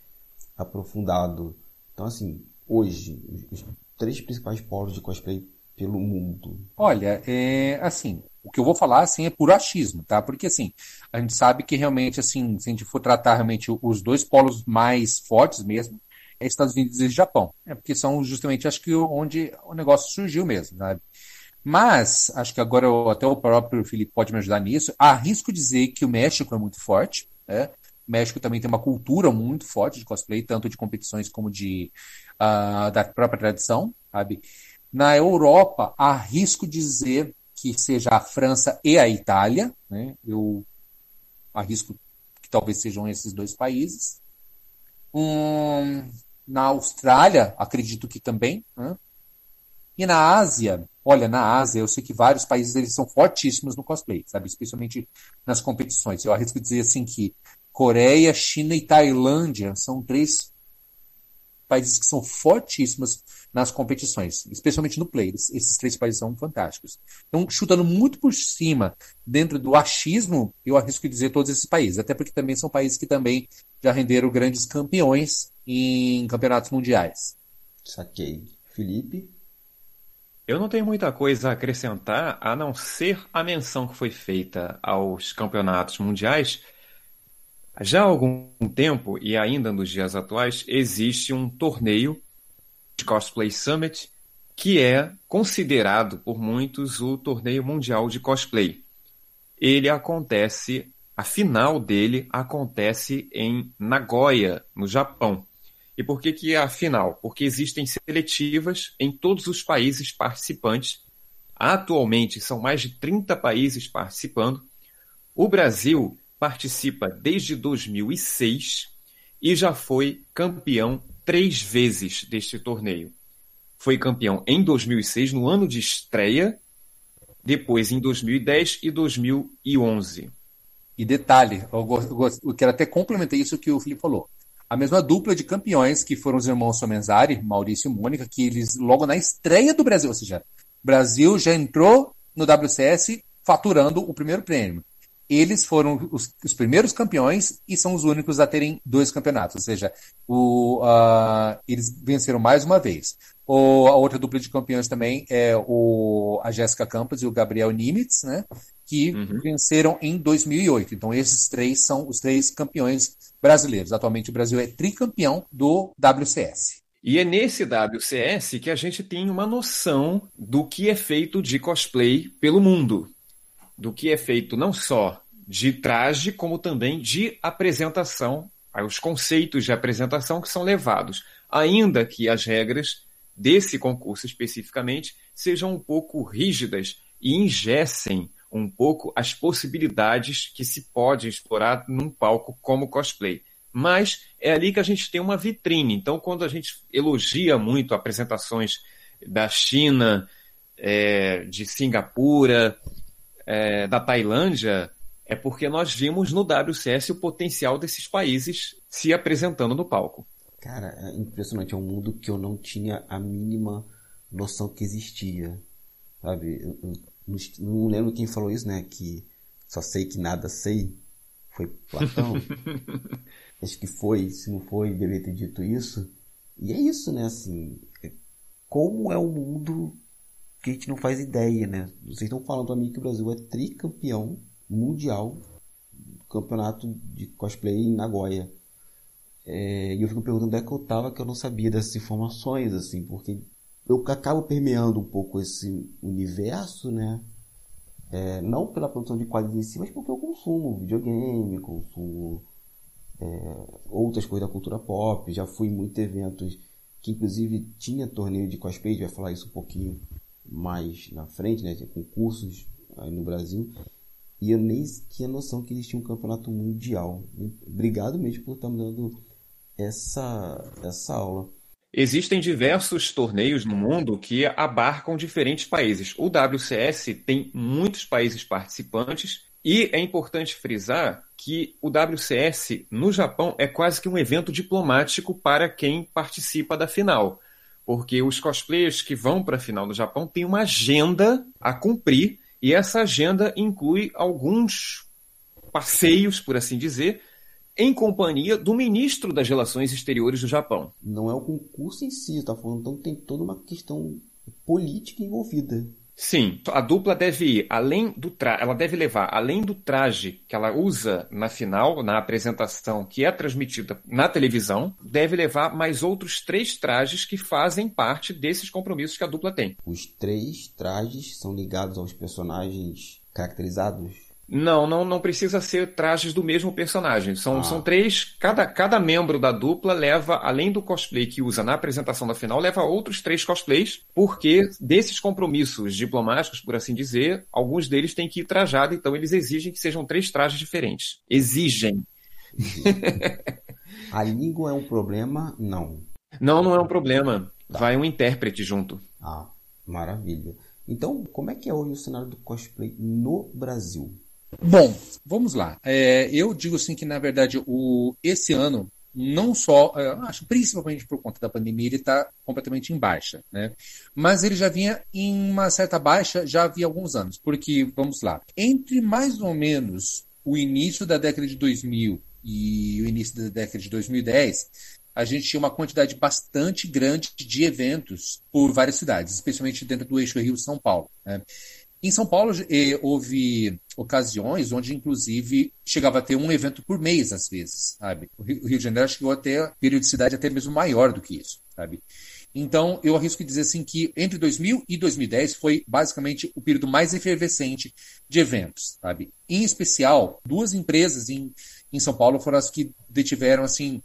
aprofundado. Então, assim, hoje, os três principais polos de cosplay pelo mundo. Olha, é assim, o que eu vou falar assim é puro achismo, tá? Porque assim, a gente sabe que realmente assim, se a gente for tratar realmente os dois polos mais fortes mesmo, é Estados Unidos e Japão. É porque são justamente acho que onde o negócio surgiu mesmo, sabe? Mas, acho que agora eu, até o próprio Felipe pode me ajudar nisso. Arrisco dizer que o México é muito forte. Né? O México também tem uma cultura muito forte de cosplay, tanto de competições como de uh, da própria tradição, sabe? Na Europa, arrisco dizer que seja a França e a Itália. Né? Eu arrisco que talvez sejam esses dois países. Um, na Austrália, acredito que também. Né? E na Ásia, olha, na Ásia, eu sei que vários países eles são fortíssimos no cosplay, sabe? Especialmente nas competições. Eu arrisco dizer assim que Coreia, China e Tailândia são três países que são fortíssimos nas competições, especialmente no play. Esses três países são fantásticos. Então, chutando muito por cima, dentro do achismo, eu arrisco dizer todos esses países, até porque também são países que também já renderam grandes campeões em campeonatos mundiais. Saquei. Felipe? Eu não tenho muita coisa a acrescentar, a não ser a menção que foi feita aos campeonatos mundiais, já há algum tempo, e ainda nos dias atuais, existe um torneio de Cosplay Summit que é considerado por muitos o torneio mundial de cosplay. Ele acontece, a final dele acontece em Nagoya, no Japão. E por que, que é a final? Porque existem seletivas em todos os países participantes. Atualmente são mais de 30 países participando. O Brasil participa desde 2006 e já foi campeão três vezes deste torneio. Foi campeão em 2006, no ano de estreia, depois em 2010 e 2011. E detalhe, eu, eu quero até complementar isso que o Felipe falou. A mesma dupla de campeões que foram os irmãos Somenzari, Maurício e Mônica, que eles logo na estreia do Brasil, ou seja, Brasil já entrou no WCS faturando o primeiro prêmio eles foram os, os, primeiros campeões e são os únicos a terem dois campeonatos, ou seja, o, uh, eles venceram mais uma vez. O, a outra dupla de campeões também é o, a Jéssica Campos e o Gabriel Nimitz, né, que uhum. venceram em 2008. Então, esses três são os três campeões brasileiros. Atualmente, o Brasil é tricampeão do WCS. E é nesse WCS que a gente tem uma noção do que é feito de cosplay pelo mundo do que é feito não só de traje, como também de apresentação, os conceitos de apresentação que são levados, ainda que as regras desse concurso especificamente sejam um pouco rígidas e ingessem um pouco as possibilidades que se pode explorar num palco como cosplay. Mas é ali que a gente tem uma vitrine. Então, quando a gente elogia muito apresentações da China, é, de Singapura, é, da Tailândia é porque nós vimos no WCS o potencial desses países se apresentando no palco. Cara, é impressionante. É um mundo que eu não tinha a mínima noção que existia. Sabe? Eu, eu, não lembro quem falou isso, né? Que só sei que nada sei. Foi Platão. Acho que foi. Se não foi, deveria ter dito isso. E é isso, né? Assim, é, como é o mundo que a gente não faz ideia, né? Vocês estão falando para mim que o Brasil é tricampeão mundial campeonato de cosplay em Nagoya. É, e eu fico perguntando onde é que eu tava que eu não sabia dessas informações, assim, porque eu acabo permeando um pouco esse universo, né? É, não pela produção de quadrinhos em si, mas porque eu consumo videogame, consumo é, outras coisas da cultura pop. Já fui em muitos eventos que, inclusive, tinha torneio de cosplay, a gente vai falar isso um pouquinho mais na frente, né? Concursos aí no Brasil. E eu nem tinha noção que existia um campeonato mundial. Obrigado mesmo por estar me dando essa, essa aula. Existem diversos torneios no mundo que abarcam diferentes países. O WCS tem muitos países participantes E é importante frisar que o WCS no Japão é quase que um evento diplomático para quem participa da final. Porque os cosplayers que vão para a final do Japão têm uma agenda a cumprir, e essa agenda inclui alguns passeios, por assim dizer, em companhia do ministro das Relações Exteriores do Japão. Não é o concurso em si, está falando, então tem toda uma questão política envolvida. Sim, a dupla deve ir além do tra... ela deve levar além do traje que ela usa na final, na apresentação que é transmitida na televisão, deve levar mais outros três trajes que fazem parte desses compromissos que a dupla tem. Os três trajes são ligados aos personagens caracterizados não, não, não precisa ser trajes do mesmo personagem. São, ah. são três. Cada, cada membro da dupla leva, além do cosplay que usa na apresentação da final, leva outros três cosplays, porque desses compromissos diplomáticos, por assim dizer, alguns deles têm que ir trajado, então eles exigem que sejam três trajes diferentes. Exigem. A língua é um problema? Não. Não, não é um problema. Tá. Vai um intérprete junto. Ah, maravilha. Então, como é que é hoje o cenário do cosplay no Brasil? Bom, vamos lá. É, eu digo assim que, na verdade, o, esse ano, não só, é, acho principalmente por conta da pandemia, ele está completamente em baixa, né? Mas ele já vinha em uma certa baixa já havia alguns anos, porque, vamos lá, entre mais ou menos o início da década de 2000 e o início da década de 2010, a gente tinha uma quantidade bastante grande de eventos por várias cidades, especialmente dentro do eixo Rio-São Paulo. Né? Em São Paulo eh, houve ocasiões onde, inclusive, chegava a ter um evento por mês, às vezes, sabe? O Rio, de Janeiro chegou a ter periodicidade até mesmo maior do que isso, sabe? Então, eu arrisco dizer assim que entre 2000 e 2010 foi basicamente o período mais efervescente de eventos, sabe? Em especial, duas empresas em, em São Paulo foram as que detiveram, assim,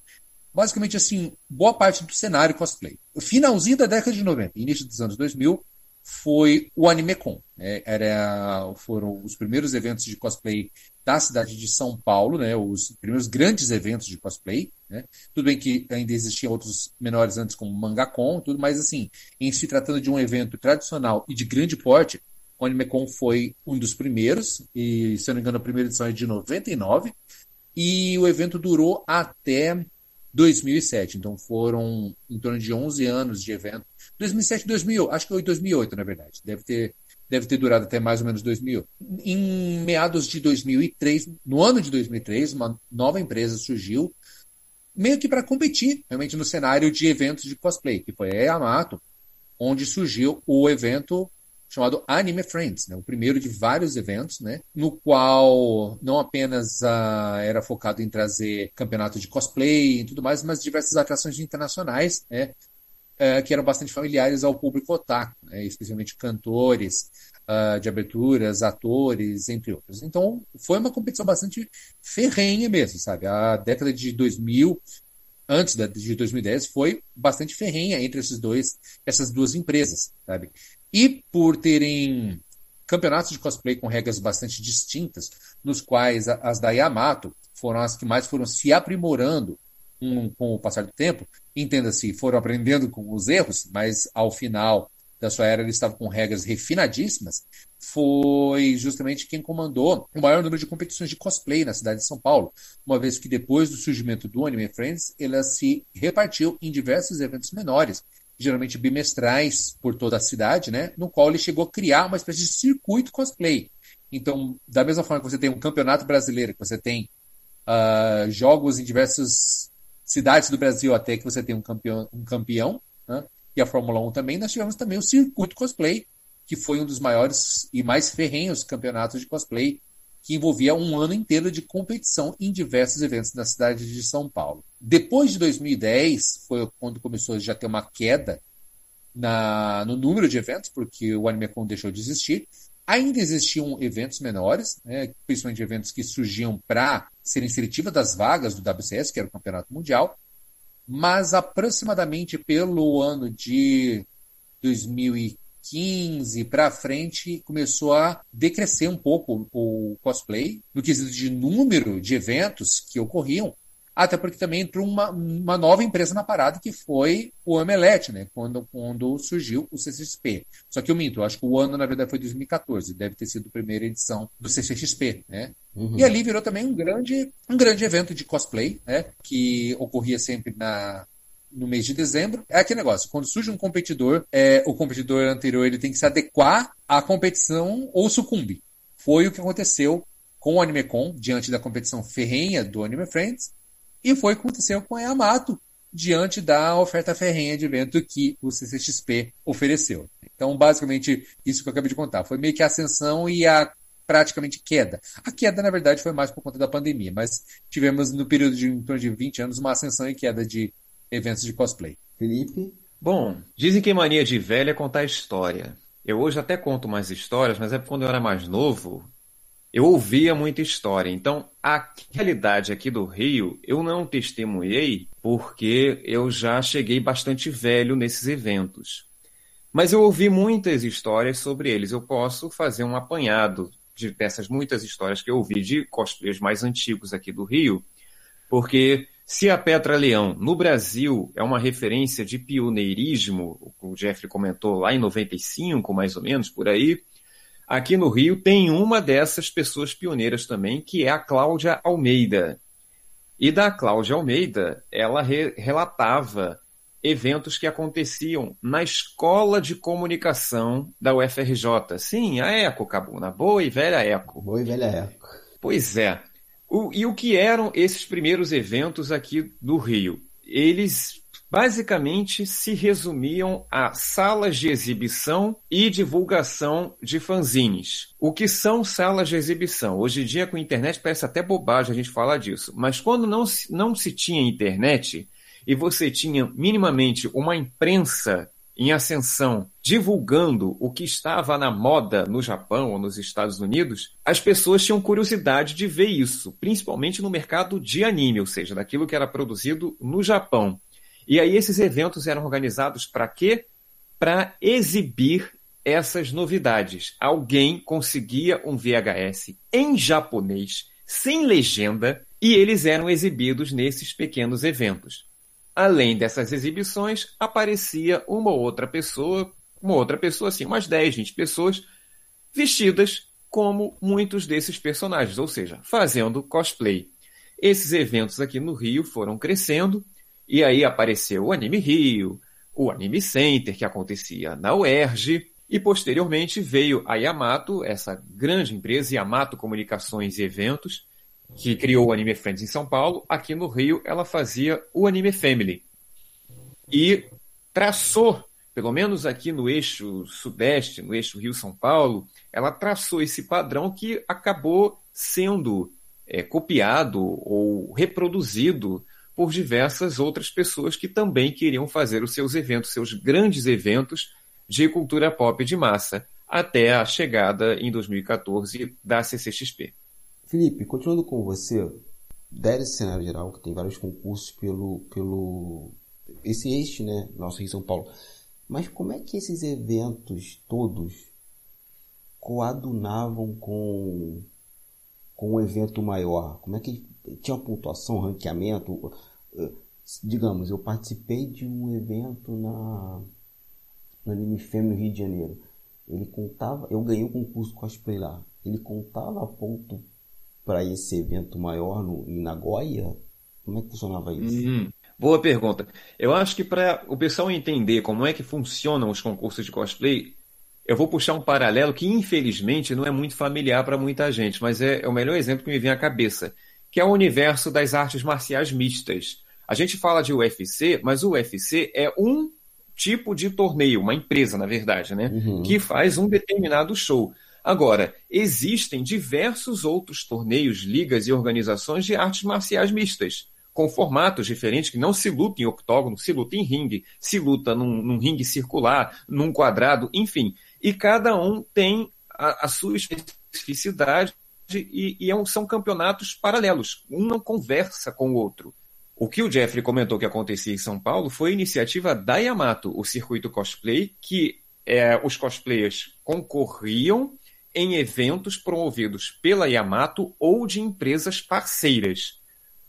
basicamente, assim, boa parte do cenário cosplay. Finalzinho da década de 90, início dos anos 2000, foi o AnimeCon. Né? Era, foram os primeiros eventos de cosplay da cidade de São Paulo, né? os primeiros grandes eventos de cosplay. Né? Tudo bem que ainda existiam outros menores antes, como MangaCon, tudo, mas assim, em se tratando de um evento tradicional e de grande porte, o AnimeCon foi um dos primeiros, e se eu não me engano, a primeira edição é de 99, e o evento durou até 2007. Então foram em torno de 11 anos de evento. 2007, 2000, acho que foi 2008, na verdade. Deve ter, deve ter durado até mais ou menos 2008. Em meados de 2003, no ano de 2003, uma nova empresa surgiu, meio que para competir realmente no cenário de eventos de cosplay, que foi a Yamato, onde surgiu o evento chamado Anime Friends, né? o primeiro de vários eventos, né? no qual não apenas uh, era focado em trazer campeonato de cosplay e tudo mais, mas diversas atrações internacionais, né? Uh, que eram bastante familiares ao público otaku, né? especialmente cantores uh, de aberturas, atores, entre outros. Então, foi uma competição bastante ferrenha mesmo, sabe? A década de 2000 antes de 2010 foi bastante ferrenha entre esses dois, essas duas empresas, sabe? E por terem campeonatos de cosplay com regras bastante distintas, nos quais as da Yamato foram as que mais foram se aprimorando um, com o passar do tempo, entenda-se, foram aprendendo com os erros, mas ao final da sua era eles estavam com regras refinadíssimas, foi justamente quem comandou o maior número de competições de cosplay na cidade de São Paulo, uma vez que depois do surgimento do Anime Friends, ela se repartiu em diversos eventos menores, geralmente bimestrais por toda a cidade, né? No qual ele chegou a criar uma espécie de circuito cosplay. Então, da mesma forma que você tem um campeonato brasileiro, que você tem uh, jogos em diversas cidades do Brasil, até que você tem um campeão, um campeão né? e a Fórmula 1 também, nós tivemos também o circuito cosplay, que foi um dos maiores e mais ferrenhos campeonatos de cosplay que envolvia um ano inteiro de competição em diversos eventos na cidade de São Paulo. Depois de 2010, foi quando começou a já ter uma queda na, no número de eventos, porque o AnimeCon deixou de existir. Ainda existiam eventos menores, né, principalmente eventos que surgiam para serem seletiva das vagas do WCS, que era o Campeonato Mundial, mas aproximadamente pelo ano de 2015, 2015 para frente começou a decrescer um pouco o cosplay no quesito de número de eventos que ocorriam, até porque também entrou uma, uma nova empresa na parada que foi o Omelete, né? Quando, quando surgiu o CCXP. Só que eu minto, eu acho que o ano, na verdade, foi 2014, deve ter sido a primeira edição do CCXP, né? Uhum. E ali virou também um grande, um grande evento de cosplay, né? Que ocorria sempre na, no mês de dezembro. É aquele negócio, quando surge um competidor, é, o competidor anterior ele tem que se adequar à competição ou sucumbe. Foi o que aconteceu com o AnimeCon, diante da competição ferrenha do Anime Friends, e foi o que aconteceu com a Yamato diante da oferta ferrenha de evento que o CCXP ofereceu. Então, basicamente, isso que eu acabei de contar. Foi meio que a ascensão e a praticamente queda. A queda, na verdade, foi mais por conta da pandemia, mas tivemos no período de em torno de 20 anos uma ascensão e queda de eventos de cosplay. Felipe? Bom, dizem que mania de velho é contar história. Eu hoje até conto mais histórias, mas é quando eu era mais novo, eu ouvia muita história. Então, a realidade aqui do Rio, eu não testemunhei porque eu já cheguei bastante velho nesses eventos. Mas eu ouvi muitas histórias sobre eles. Eu posso fazer um apanhado de dessas muitas histórias que eu ouvi de cosplayers mais antigos aqui do Rio, porque se a Petra Leão no Brasil é uma referência de pioneirismo, o Jeffrey comentou lá em 95, mais ou menos, por aí, Aqui no Rio tem uma dessas pessoas pioneiras também, que é a Cláudia Almeida. E da Cláudia Almeida, ela re relatava eventos que aconteciam na Escola de Comunicação da UFRJ. Sim, a ECO, Cabuna. Boa e velha ECO. Boa e velha ECO. Pois é. O, e o que eram esses primeiros eventos aqui do Rio? Eles basicamente se resumiam a salas de exibição e divulgação de fanzines. O que são salas de exibição? Hoje em dia, com a internet, parece até bobagem a gente falar disso, mas quando não se, não se tinha internet e você tinha minimamente uma imprensa em ascensão divulgando o que estava na moda no Japão ou nos Estados Unidos, as pessoas tinham curiosidade de ver isso, principalmente no mercado de anime, ou seja, daquilo que era produzido no Japão. E aí esses eventos eram organizados para quê? Para exibir essas novidades. Alguém conseguia um VHS em japonês, sem legenda, e eles eram exibidos nesses pequenos eventos. Além dessas exibições, aparecia uma outra pessoa, uma outra pessoa assim, umas 10, 20 pessoas, vestidas como muitos desses personagens, ou seja, fazendo cosplay. Esses eventos aqui no Rio foram crescendo e aí apareceu o Anime Rio, o Anime Center, que acontecia na UERJ, e posteriormente veio a Yamato, essa grande empresa, Yamato Comunicações e Eventos, que criou o Anime Friends em São Paulo. Aqui no Rio, ela fazia o Anime Family. E traçou, pelo menos aqui no eixo sudeste, no eixo Rio-São Paulo, ela traçou esse padrão que acabou sendo é, copiado ou reproduzido por diversas outras pessoas que também queriam fazer os seus eventos, seus grandes eventos de cultura pop de massa, até a chegada em 2014 da CCXP. Felipe, continuando com você, desse cenário geral, que tem vários concursos pelo, pelo esse eixo, né, nosso Rio São Paulo. Mas como é que esses eventos todos coadunavam com com um evento maior? Como é que tinha pontuação, ranqueamento? digamos, eu participei de um evento na no Anime no Rio de Janeiro. Ele contava, eu ganhei o um concurso cosplay lá. Ele contava ponto para esse evento maior no, em Nagoya? Como é que funcionava isso? Uhum. Boa pergunta. Eu acho que para o pessoal entender como é que funcionam os concursos de cosplay, eu vou puxar um paralelo que infelizmente não é muito familiar para muita gente, mas é, é o melhor exemplo que me vem à cabeça, que é o universo das artes marciais mistas. A gente fala de UFC, mas o UFC é um tipo de torneio, uma empresa, na verdade, né? Uhum. Que faz um determinado show. Agora, existem diversos outros torneios, ligas e organizações de artes marciais mistas, com formatos diferentes que não se luta em octógono, se luta em ringue, se luta num, num ringue circular, num quadrado, enfim. E cada um tem a, a sua especificidade e, e é são campeonatos paralelos. Um não conversa com o outro. O que o Jeffrey comentou que acontecia em São Paulo foi a iniciativa da Yamato, o circuito cosplay, que é, os cosplayers concorriam em eventos promovidos pela Yamato ou de empresas parceiras.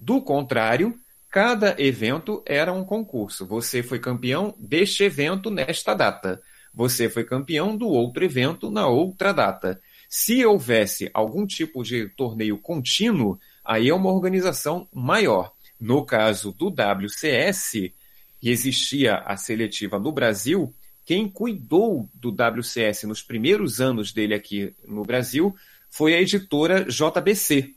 Do contrário, cada evento era um concurso. Você foi campeão deste evento nesta data. Você foi campeão do outro evento na outra data. Se houvesse algum tipo de torneio contínuo, aí é uma organização maior. No caso do WCS, que existia a seletiva no Brasil, quem cuidou do WCS nos primeiros anos dele aqui no Brasil foi a editora JBC.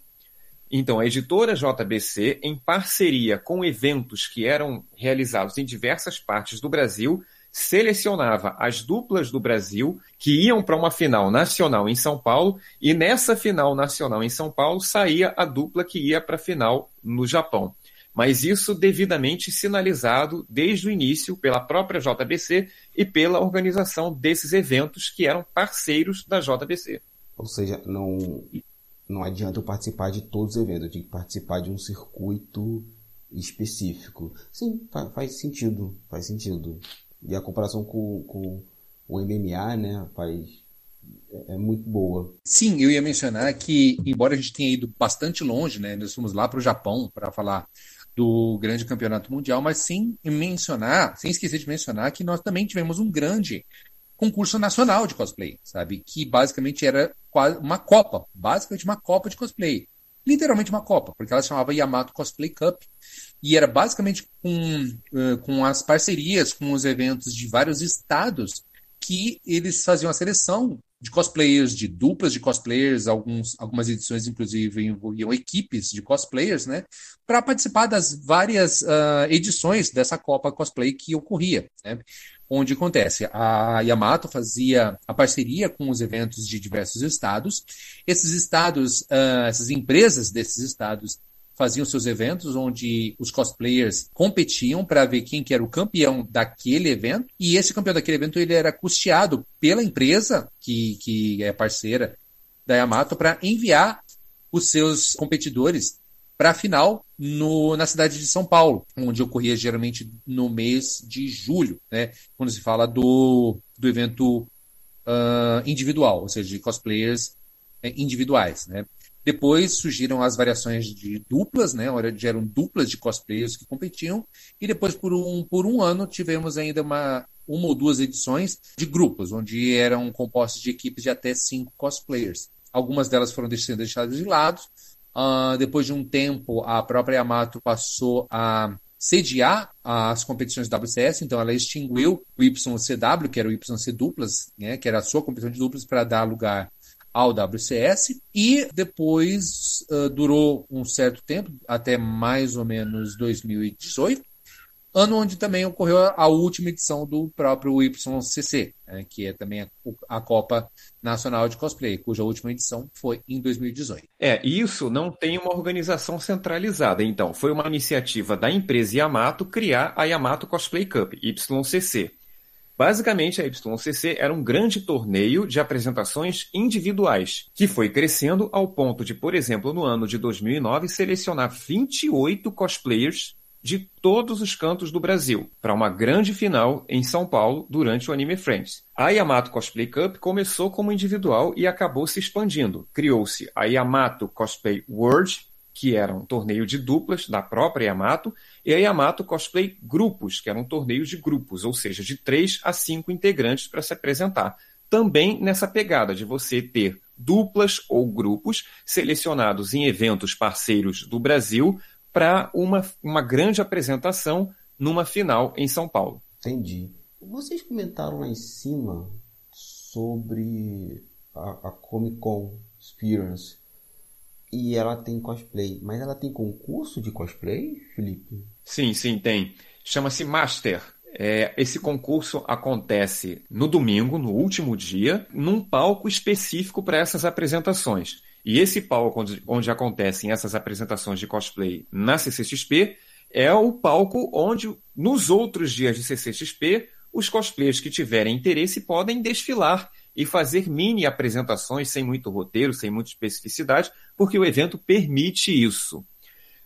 Então, a editora JBC, em parceria com eventos que eram realizados em diversas partes do Brasil, selecionava as duplas do Brasil que iam para uma final nacional em São Paulo e nessa final nacional em São Paulo saía a dupla que ia para a final no Japão. Mas isso devidamente sinalizado desde o início pela própria JBC e pela organização desses eventos que eram parceiros da JBC. Ou seja, não, não adianta eu participar de todos os eventos, eu tenho que participar de um circuito específico. Sim, faz, faz sentido, faz sentido. E a comparação com, com o MMA, né, faz, é, é muito boa. Sim, eu ia mencionar que, embora a gente tenha ido bastante longe, né, nós fomos lá para o Japão para falar do grande campeonato mundial, mas sem mencionar, sem esquecer de mencionar que nós também tivemos um grande concurso nacional de cosplay, sabe? Que basicamente era uma Copa, basicamente uma Copa de cosplay. Literalmente uma Copa, porque ela chamava Yamato Cosplay Cup e era basicamente com, uh, com as parcerias com os eventos de vários estados que eles faziam a seleção de cosplayers, de duplas de cosplayers, alguns, algumas edições inclusive envolviam equipes de cosplayers, né, para participar das várias uh, edições dessa Copa Cosplay que ocorria, né, onde acontece, a Yamato fazia a parceria com os eventos de diversos estados, esses estados, uh, essas empresas desses estados faziam seus eventos onde os cosplayers competiam para ver quem que era o campeão daquele evento e esse campeão daquele evento ele era custeado pela empresa que, que é parceira da Yamato para enviar os seus competidores para a final no, na cidade de São Paulo, onde ocorria geralmente no mês de julho, né, quando se fala do, do evento uh, individual, ou seja, de cosplayers eh, individuais. Né. Depois surgiram as variações de duplas, né? Onde eram duplas de cosplayers que competiam. E depois, por um, por um ano, tivemos ainda uma, uma ou duas edições de grupos, onde eram compostos de equipes de até cinco cosplayers. Algumas delas foram sendo deixadas de lado. Uh, depois de um tempo, a própria Yamato passou a sediar as competições WCS, então ela extinguiu o YCW, que era o YC duplas, né, que era a sua competição de duplas, para dar lugar ao WCS e depois uh, durou um certo tempo, até mais ou menos 2018, ano onde também ocorreu a última edição do próprio YCC, né, que é também a, a, Copa Nacional de Cosplay, cuja última edição foi em 2018. É, isso não tem uma organização centralizada, então foi uma iniciativa da empresa Yamato criar a Yamato Cosplay Cup, YCC. Basicamente, a YCC era um grande torneio de apresentações individuais, que foi crescendo ao ponto de, por exemplo, no ano de 2009, selecionar 28 cosplayers de todos os cantos do Brasil para uma grande final em São Paulo durante o Anime Friends. A Yamato Cosplay Cup começou como individual e acabou se expandindo. Criou-se a Yamato Cosplay World, que era um torneio de duplas da própria Yamato, e a Yamato Cosplay Grupos, que era um torneio de grupos, ou seja, de três a cinco integrantes para se apresentar. Também nessa pegada de você ter duplas ou grupos selecionados em eventos parceiros do Brasil para uma, uma grande apresentação numa final em São Paulo. Entendi. Vocês comentaram lá em cima sobre a, a Comic Con Experience e ela tem cosplay. Mas ela tem concurso de cosplay, Felipe? Sim, sim, tem. Chama-se Master. É, esse concurso acontece no domingo, no último dia, num palco específico para essas apresentações. E esse palco onde, onde, acontecem essas apresentações de cosplay na CCXP é o palco onde, nos outros dias de CCXP, os cosplayers que tiverem interesse podem desfilar e fazer mini apresentações sem muito roteiro, sem muita especificidade, porque o evento permite isso.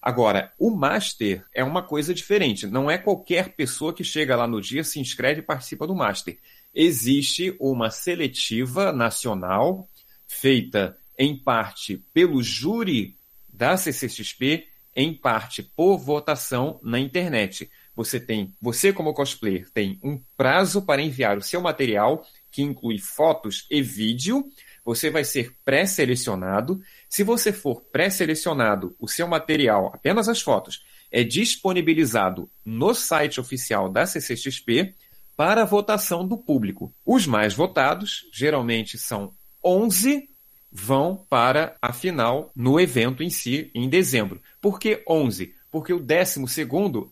Agora, o Master é uma coisa diferente. Não é qualquer pessoa que chega lá no dia, se inscreve e participa do Master. Existe uma seletiva nacional feita em parte pelo júri da CCXP, em parte por votação na internet. Você tem, você como cosplayer tem um prazo para enviar o seu material, que inclui fotos e vídeo. Você vai ser pré-selecionado. Se você for pré-selecionado, o seu material, apenas as fotos, é disponibilizado no site oficial da CCXP para votação do público. Os mais votados, geralmente são 11, vão para a final no evento em si, em dezembro. Por que 11? Porque o 12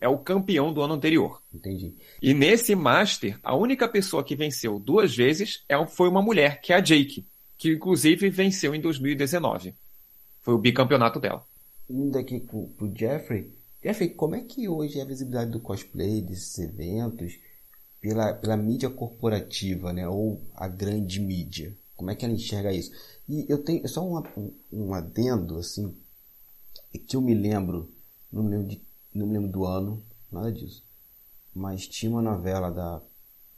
é o campeão do ano anterior. Entendi. E nesse Master, a única pessoa que venceu duas vezes é foi uma mulher, que é a Jake, que inclusive venceu em 2019. Foi o bicampeonato dela. Indo aqui pro, pro Jeffrey. Jeffrey, como é que hoje é a visibilidade do cosplay, desses eventos? pela, pela mídia corporativa, né? Ou a grande mídia. Como é que ela enxerga isso? E eu tenho só um, um adendo, assim, que eu me lembro, não me lembro, de, não me lembro do ano, nada disso. Mas tinha uma novela da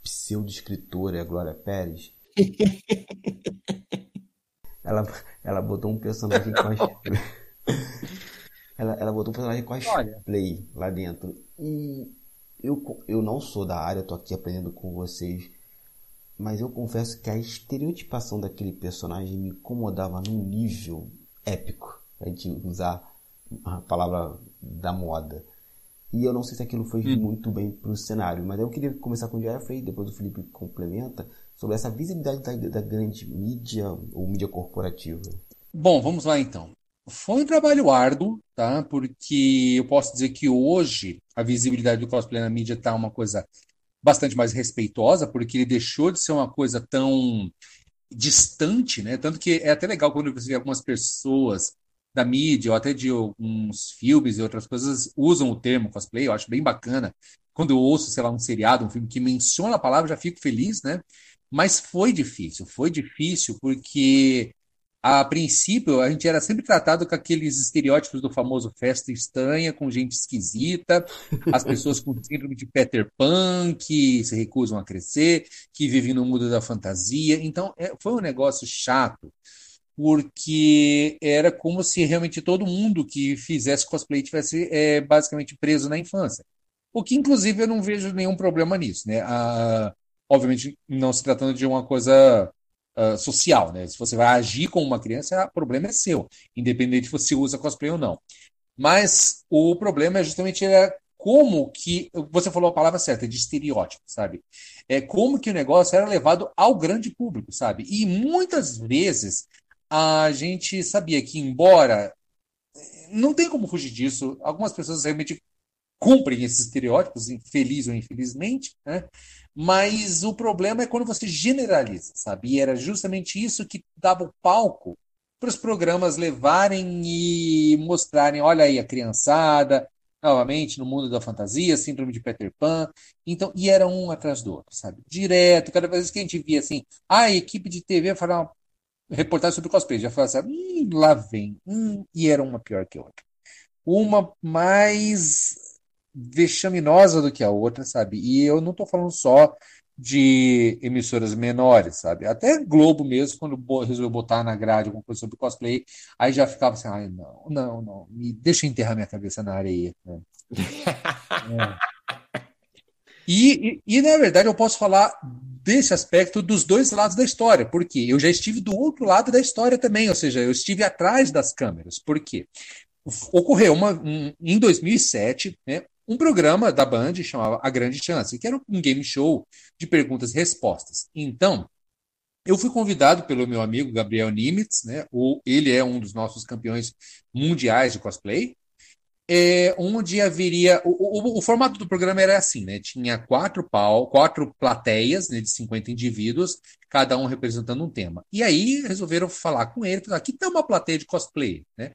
pseudo-escritora Glória Pérez. ela, ela botou um personagem com as... ela, ela botou um personagem com as play lá dentro. E eu, eu não sou da área, estou aqui aprendendo com vocês, mas eu confesso que a estereotipação daquele personagem me incomodava num nível épico, a gente usar a palavra da moda. E eu não sei se aquilo foi hum. muito bem para o cenário, mas eu queria começar com o Jeffrey, depois o Felipe complementa, sobre essa visibilidade da, da grande mídia ou mídia corporativa. Bom, vamos lá então. Foi um trabalho árduo, tá? Porque eu posso dizer que hoje a visibilidade do cosplay na mídia está uma coisa bastante mais respeitosa, porque ele deixou de ser uma coisa tão distante, né? Tanto que é até legal quando você vê algumas pessoas da mídia ou até de alguns filmes e outras coisas usam o termo cosplay, eu acho bem bacana. Quando eu ouço, sei lá, um seriado, um filme que menciona a palavra, já fico feliz, né? Mas foi difícil, foi difícil porque a princípio, a gente era sempre tratado com aqueles estereótipos do famoso festa estranha, com gente esquisita, as pessoas com síndrome de Peter Pan, que se recusam a crescer, que vivem no mundo da fantasia. Então, é, foi um negócio chato, porque era como se realmente todo mundo que fizesse cosplay tivesse é, basicamente preso na infância. O que, inclusive, eu não vejo nenhum problema nisso, né? Ah, obviamente, não se tratando de uma coisa uh, social, né? Se você vai agir com uma criança, o problema é seu, independente se você usa cosplay ou não. Mas o problema é justamente é como que você falou a palavra certa, de estereótipo, sabe? É como que o negócio era levado ao grande público, sabe? E muitas vezes a gente sabia que embora não tem como fugir disso, algumas pessoas realmente cumprem esses estereótipos, feliz ou infelizmente, né? Mas o problema é quando você generaliza, sabe? E era justamente isso que dava o palco para os programas levarem e mostrarem, olha aí a criançada, novamente no mundo da fantasia, síndrome de Peter Pan. Então, e era um atrás do outro, sabe? Direto, cada vez que a gente via assim, ah, a equipe de TV uma reportagem sobre cosplay, já falava assim, hum, lá vem, hum, e era uma pior que a outra. Uma mais vexaminosa do que a outra, sabe? E eu não estou falando só de emissoras menores, sabe? Até Globo mesmo, quando resolveu botar na grade alguma coisa sobre cosplay, aí já ficava assim, ai, não, não, não, me deixa enterrar minha cabeça na areia. Né? é. e, e, e, na verdade, eu posso falar desse aspecto dos dois lados da história, porque eu já estive do outro lado da história também, ou seja, eu estive atrás das câmeras. Por quê? Ocorreu uma, um, em 2007, né, um programa da Band chamava A Grande Chance, que era um game show de perguntas e respostas. Então, eu fui convidado pelo meu amigo Gabriel Nimitz, né? O, ele é um dos nossos campeões mundiais de cosplay. É, onde haveria. O, o, o, formato do programa era assim, né? Tinha quatro pau, quatro plateias né, de 50 indivíduos, cada um representando um tema. E aí resolveram falar com ele, aqui tem uma plateia de cosplay, né?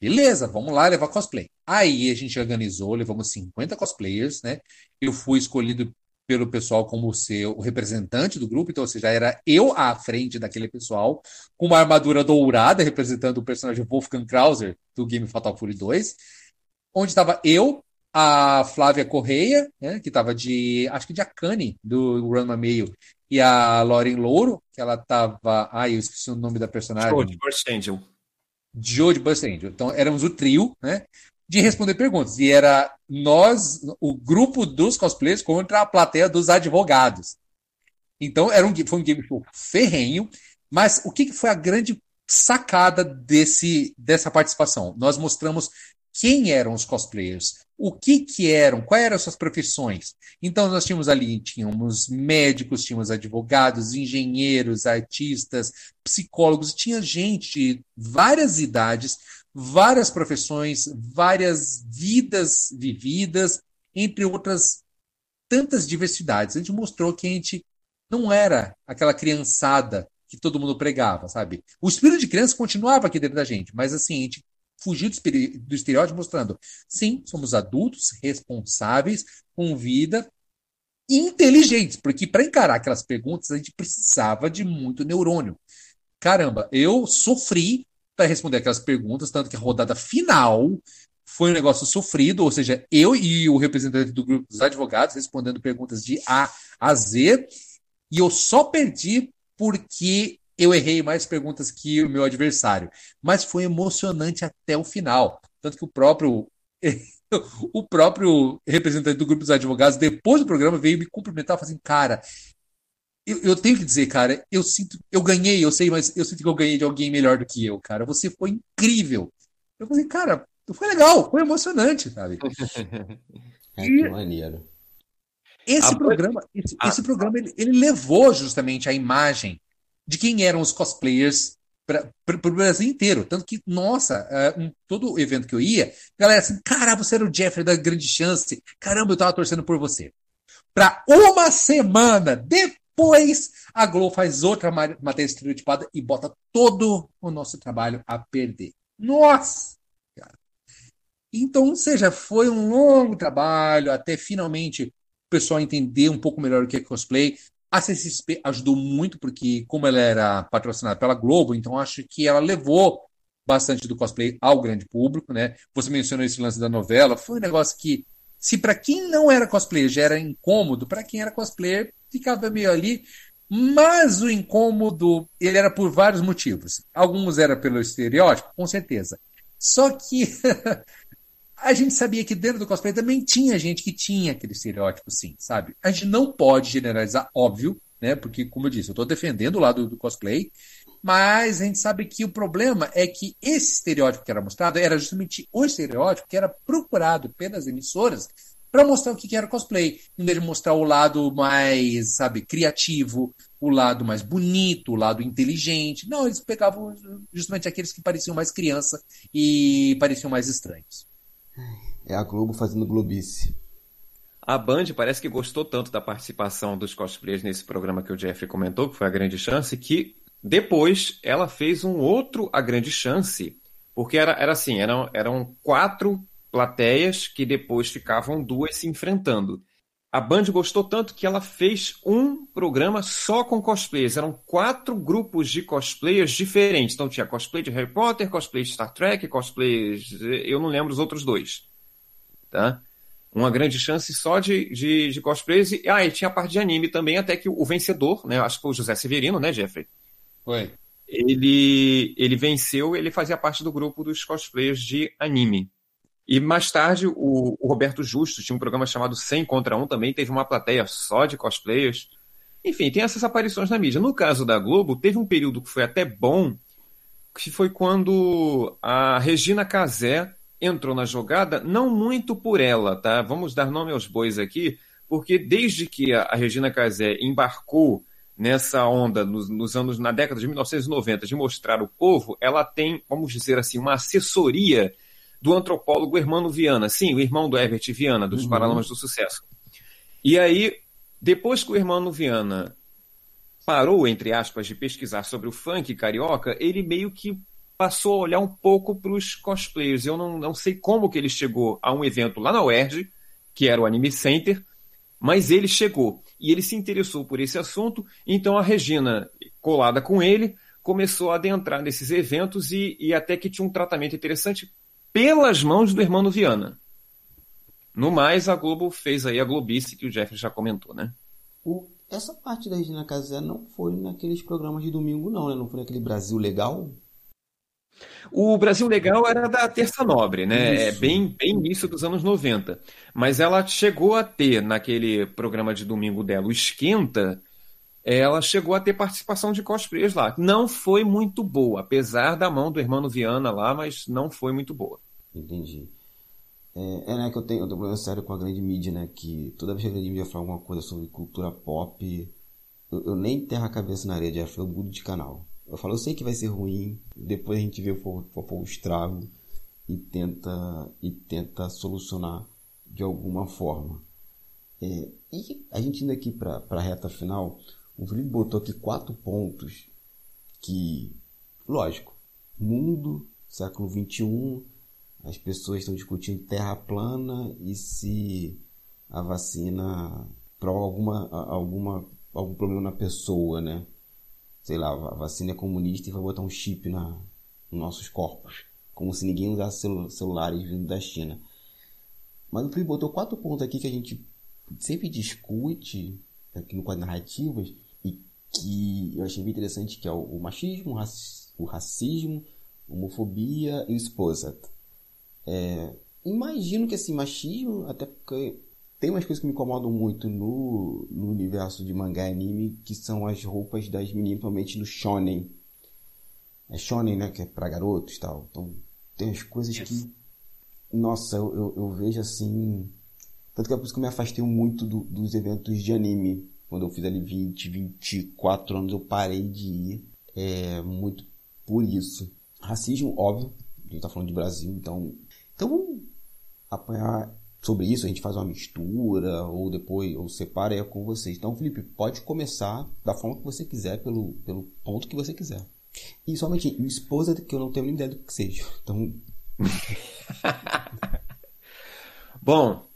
Beleza, vamos lá levar cosplay. Aí a gente organizou, levamos 50 cosplayers, né? Eu fui escolhido pelo pessoal como ser o representante do grupo, então, ou seja, era eu à frente daquele pessoal, com uma armadura dourada representando o personagem Wolfgang Krauser do Game Fatal Fury 2, onde estava eu, a Flávia Correia, né, que estava de, acho que de Akane, do Run Meio, e a Lauren Louro, que ela estava, ai, eu esqueci o nome da personagem. Burst Angel. Joe de Bust Angel. Então éramos o trio, né? de responder perguntas. E era nós, o grupo dos cosplayers contra a plateia dos advogados. Então era um, foi um game show ferrenho, mas o que, que foi a grande sacada desse, dessa participação? Nós mostramos quem eram os cosplayers, o que que eram, quais eram as suas profissões. Então nós tínhamos ali, tínhamos médicos, tínhamos advogados, engenheiros, artistas, psicólogos, tinha gente de várias idades, várias profissões, várias vidas vividas, entre outras tantas diversidades. A gente mostrou que a gente não era aquela criançada que todo mundo pregava, sabe? O espírito de criança continuava aqui dentro da gente, mas assim, a gente fugiu do estereótipo mostrando, sim, somos adultos, responsáveis, com vida, inteligentes, porque para encarar aquelas perguntas a gente precisava de muito neurônio. Caramba, eu sofri para responder aquelas perguntas, tanto que a rodada final foi um negócio sofrido, ou seja, eu e o representante do grupo dos advogados respondendo perguntas de A a Z, e eu só perdi porque eu errei mais perguntas que o meu adversário. Mas foi emocionante até o final. Tanto que o próprio o próprio representante do grupo dos advogados, depois do programa, veio me cumprimentar, falando assim, cara, eu, eu, tenho que dizer, cara, eu sinto, eu ganhei, eu sei, mas eu sinto que eu ganhei de alguém melhor do que eu, cara. Você foi incrível. Eu falei, cara, foi legal, foi emocionante, sabe? é, que maneiro. Esse a... programa, esse, a... esse programa ele, ele, levou justamente a imagem de quem eram os cosplayers para o Brasil inteiro. Tanto que, nossa, uh, um, todo evento que eu ia, galera assim, cara, você era o Jeffrey da grande chance. Caramba, eu tava torcendo por você. Para uma semana depois depois a Globo faz outra matéria estereotipada e bota todo o nosso trabalho a perder. Nossa! Cara. Então, ou seja, foi um longo trabalho até finalmente o pessoal entender um pouco melhor o que é cosplay. A CCXP ajudou muito, porque, como ela era patrocinada pela Globo, então acho que ela levou bastante do cosplay ao grande público, né? Você mencionou esse lance da novela, foi um negócio que, se para quem não era cosplayer já era incômodo, para quem era cosplayer ficava meio ali, mas o incômodo ele era por vários motivos. Alguns era pelo estereótipo, com certeza. Só que a gente sabia que dentro do cosplay também tinha gente que tinha aquele estereótipo, sim, sabe? A gente não pode generalizar, óbvio, né? Porque, como eu disse, eu estou defendendo o lado do cosplay, mas a gente sabe que o problema é que esse estereótipo que era mostrado era justamente o estereótipo que era procurado pelas emissoras para mostrar o que era cosplay, em vez de mostrar o lado mais, sabe, criativo, o lado mais bonito, o lado inteligente. Não, eles pegavam justamente aqueles que pareciam mais criança e pareciam mais estranhos. É a Globo fazendo globice. A Band parece que gostou tanto da participação dos cosplayers nesse programa que o Jeffrey comentou, que foi a grande chance, que depois ela fez um outro A Grande Chance, porque era, era assim, eram, eram quatro plateias que depois ficavam duas se enfrentando. A Band gostou tanto que ela fez um programa só com cosplayers. Eram quatro grupos de cosplayers diferentes. Então tinha cosplay de Harry Potter, cosplay de Star Trek, cosplay. Eu não lembro os outros dois. Tá? Uma grande chance só de, de, de cosplayers. E, ah, e tinha a parte de anime também, até que o vencedor, né? Acho que foi o José Severino, né, Jeffrey? Foi. Ele, ele venceu, ele fazia parte do grupo dos cosplayers de anime. E mais tarde, o, o, Roberto Justo tinha um programa chamado 100 contra 1 também, teve uma plateia só de cosplayers. Enfim, tem essas aparições na mídia. No caso da Globo, teve um período que foi até bom, que foi quando a Regina Casé entrou na jogada, não muito por ela, tá? Vamos dar nome aos bois aqui, porque desde que a, Regina Casé embarcou nessa onda nos, nos, anos na década de 1990 de mostrar o povo, ela tem, vamos dizer assim, uma assessoria do antropólogo Hermano Viana, sim, o irmão do Herbert Viana, dos uhum. Paralamas do Sucesso. E aí, depois que o Hermano Viana parou, entre aspas, de pesquisar sobre o funk carioca, ele meio que passou a olhar um pouco para os cosplayers. Eu não, não sei como que ele chegou a um evento lá na UERJ, que era o Anime Center, mas ele chegou e ele se interessou por esse assunto. Então a Regina, colada com ele, começou a adentrar nesses eventos e, e até que tinha um tratamento interessante pelas mãos do irmão Viana. No mais, a Globo fez aí a Globice que o Jeffrey já comentou, né? O, essa parte da Regina Casé não foi naqueles programas de domingo, não, né? Não foi naquele Brasil Legal? O Brasil Legal era da Terça Nobre, né? É bem, bem início dos anos 90. Mas ela chegou a ter, naquele programa de domingo dela, o Esquenta, ela chegou a ter participação de cosplayers lá. Não foi muito boa, apesar da mão do irmão Viana lá, mas não foi muito boa. Entendi. É, é né, que eu tenho, eu tenho um problema sério com a grande mídia, né? Que toda vez que a grande mídia fala alguma coisa sobre cultura pop, eu, eu nem enterro a cabeça na areia, eu mudo de canal. Eu falo, eu sei que vai ser ruim, depois a gente vê o, o, o estrago e tenta, e tenta solucionar de alguma forma. É, e a gente indo aqui para a reta final, o Felipe botou aqui quatro pontos que, lógico, mundo, século XXI, as pessoas estão discutindo terra plana e se a vacina provoca alguma, alguma, algum problema na pessoa, né? Sei lá, a vacina é comunista e vai botar um chip na, nos nossos corpos. Como se ninguém usasse celulares vindo da China. Mas o Felipe botou quatro pontos aqui que a gente sempre discute aqui no quadro Narrativas que eu achei bem interessante, que é o, o machismo, o, raci o racismo, homofobia e o esposa. É, imagino que esse machismo, até porque tem umas coisas que me incomodam muito no, no universo de mangá e anime, que são as roupas das meninas, principalmente no shonen. É shonen, né, que é pra garotos e tal. Então, tem as coisas que, nossa, eu, eu, eu, vejo assim... Tanto que é por isso que eu me afastei muito do, dos eventos de anime quando eu fiz ali 20, 24 anos, eu parei de ir. É, muito por isso. Racismo, óbvio. A gente tá falando de Brasil, então. Então, apanhar sobre isso, a gente faz uma mistura, ou depois, ou separa é com vocês. Então, Felipe, pode começar da forma que você quiser, pelo, pelo ponto que você quiser. E somente esposa, que eu não tenho nem ideia do que seja. Então. Bom,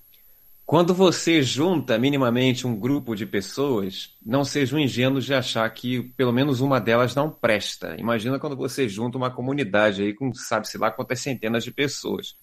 quando você junta minimamente um grupo de pessoas, não sejam ingênuos de achar que pelo menos uma delas não presta. Imagina quando você junta uma comunidade aí com sabe-se lá quantas centenas de pessoas.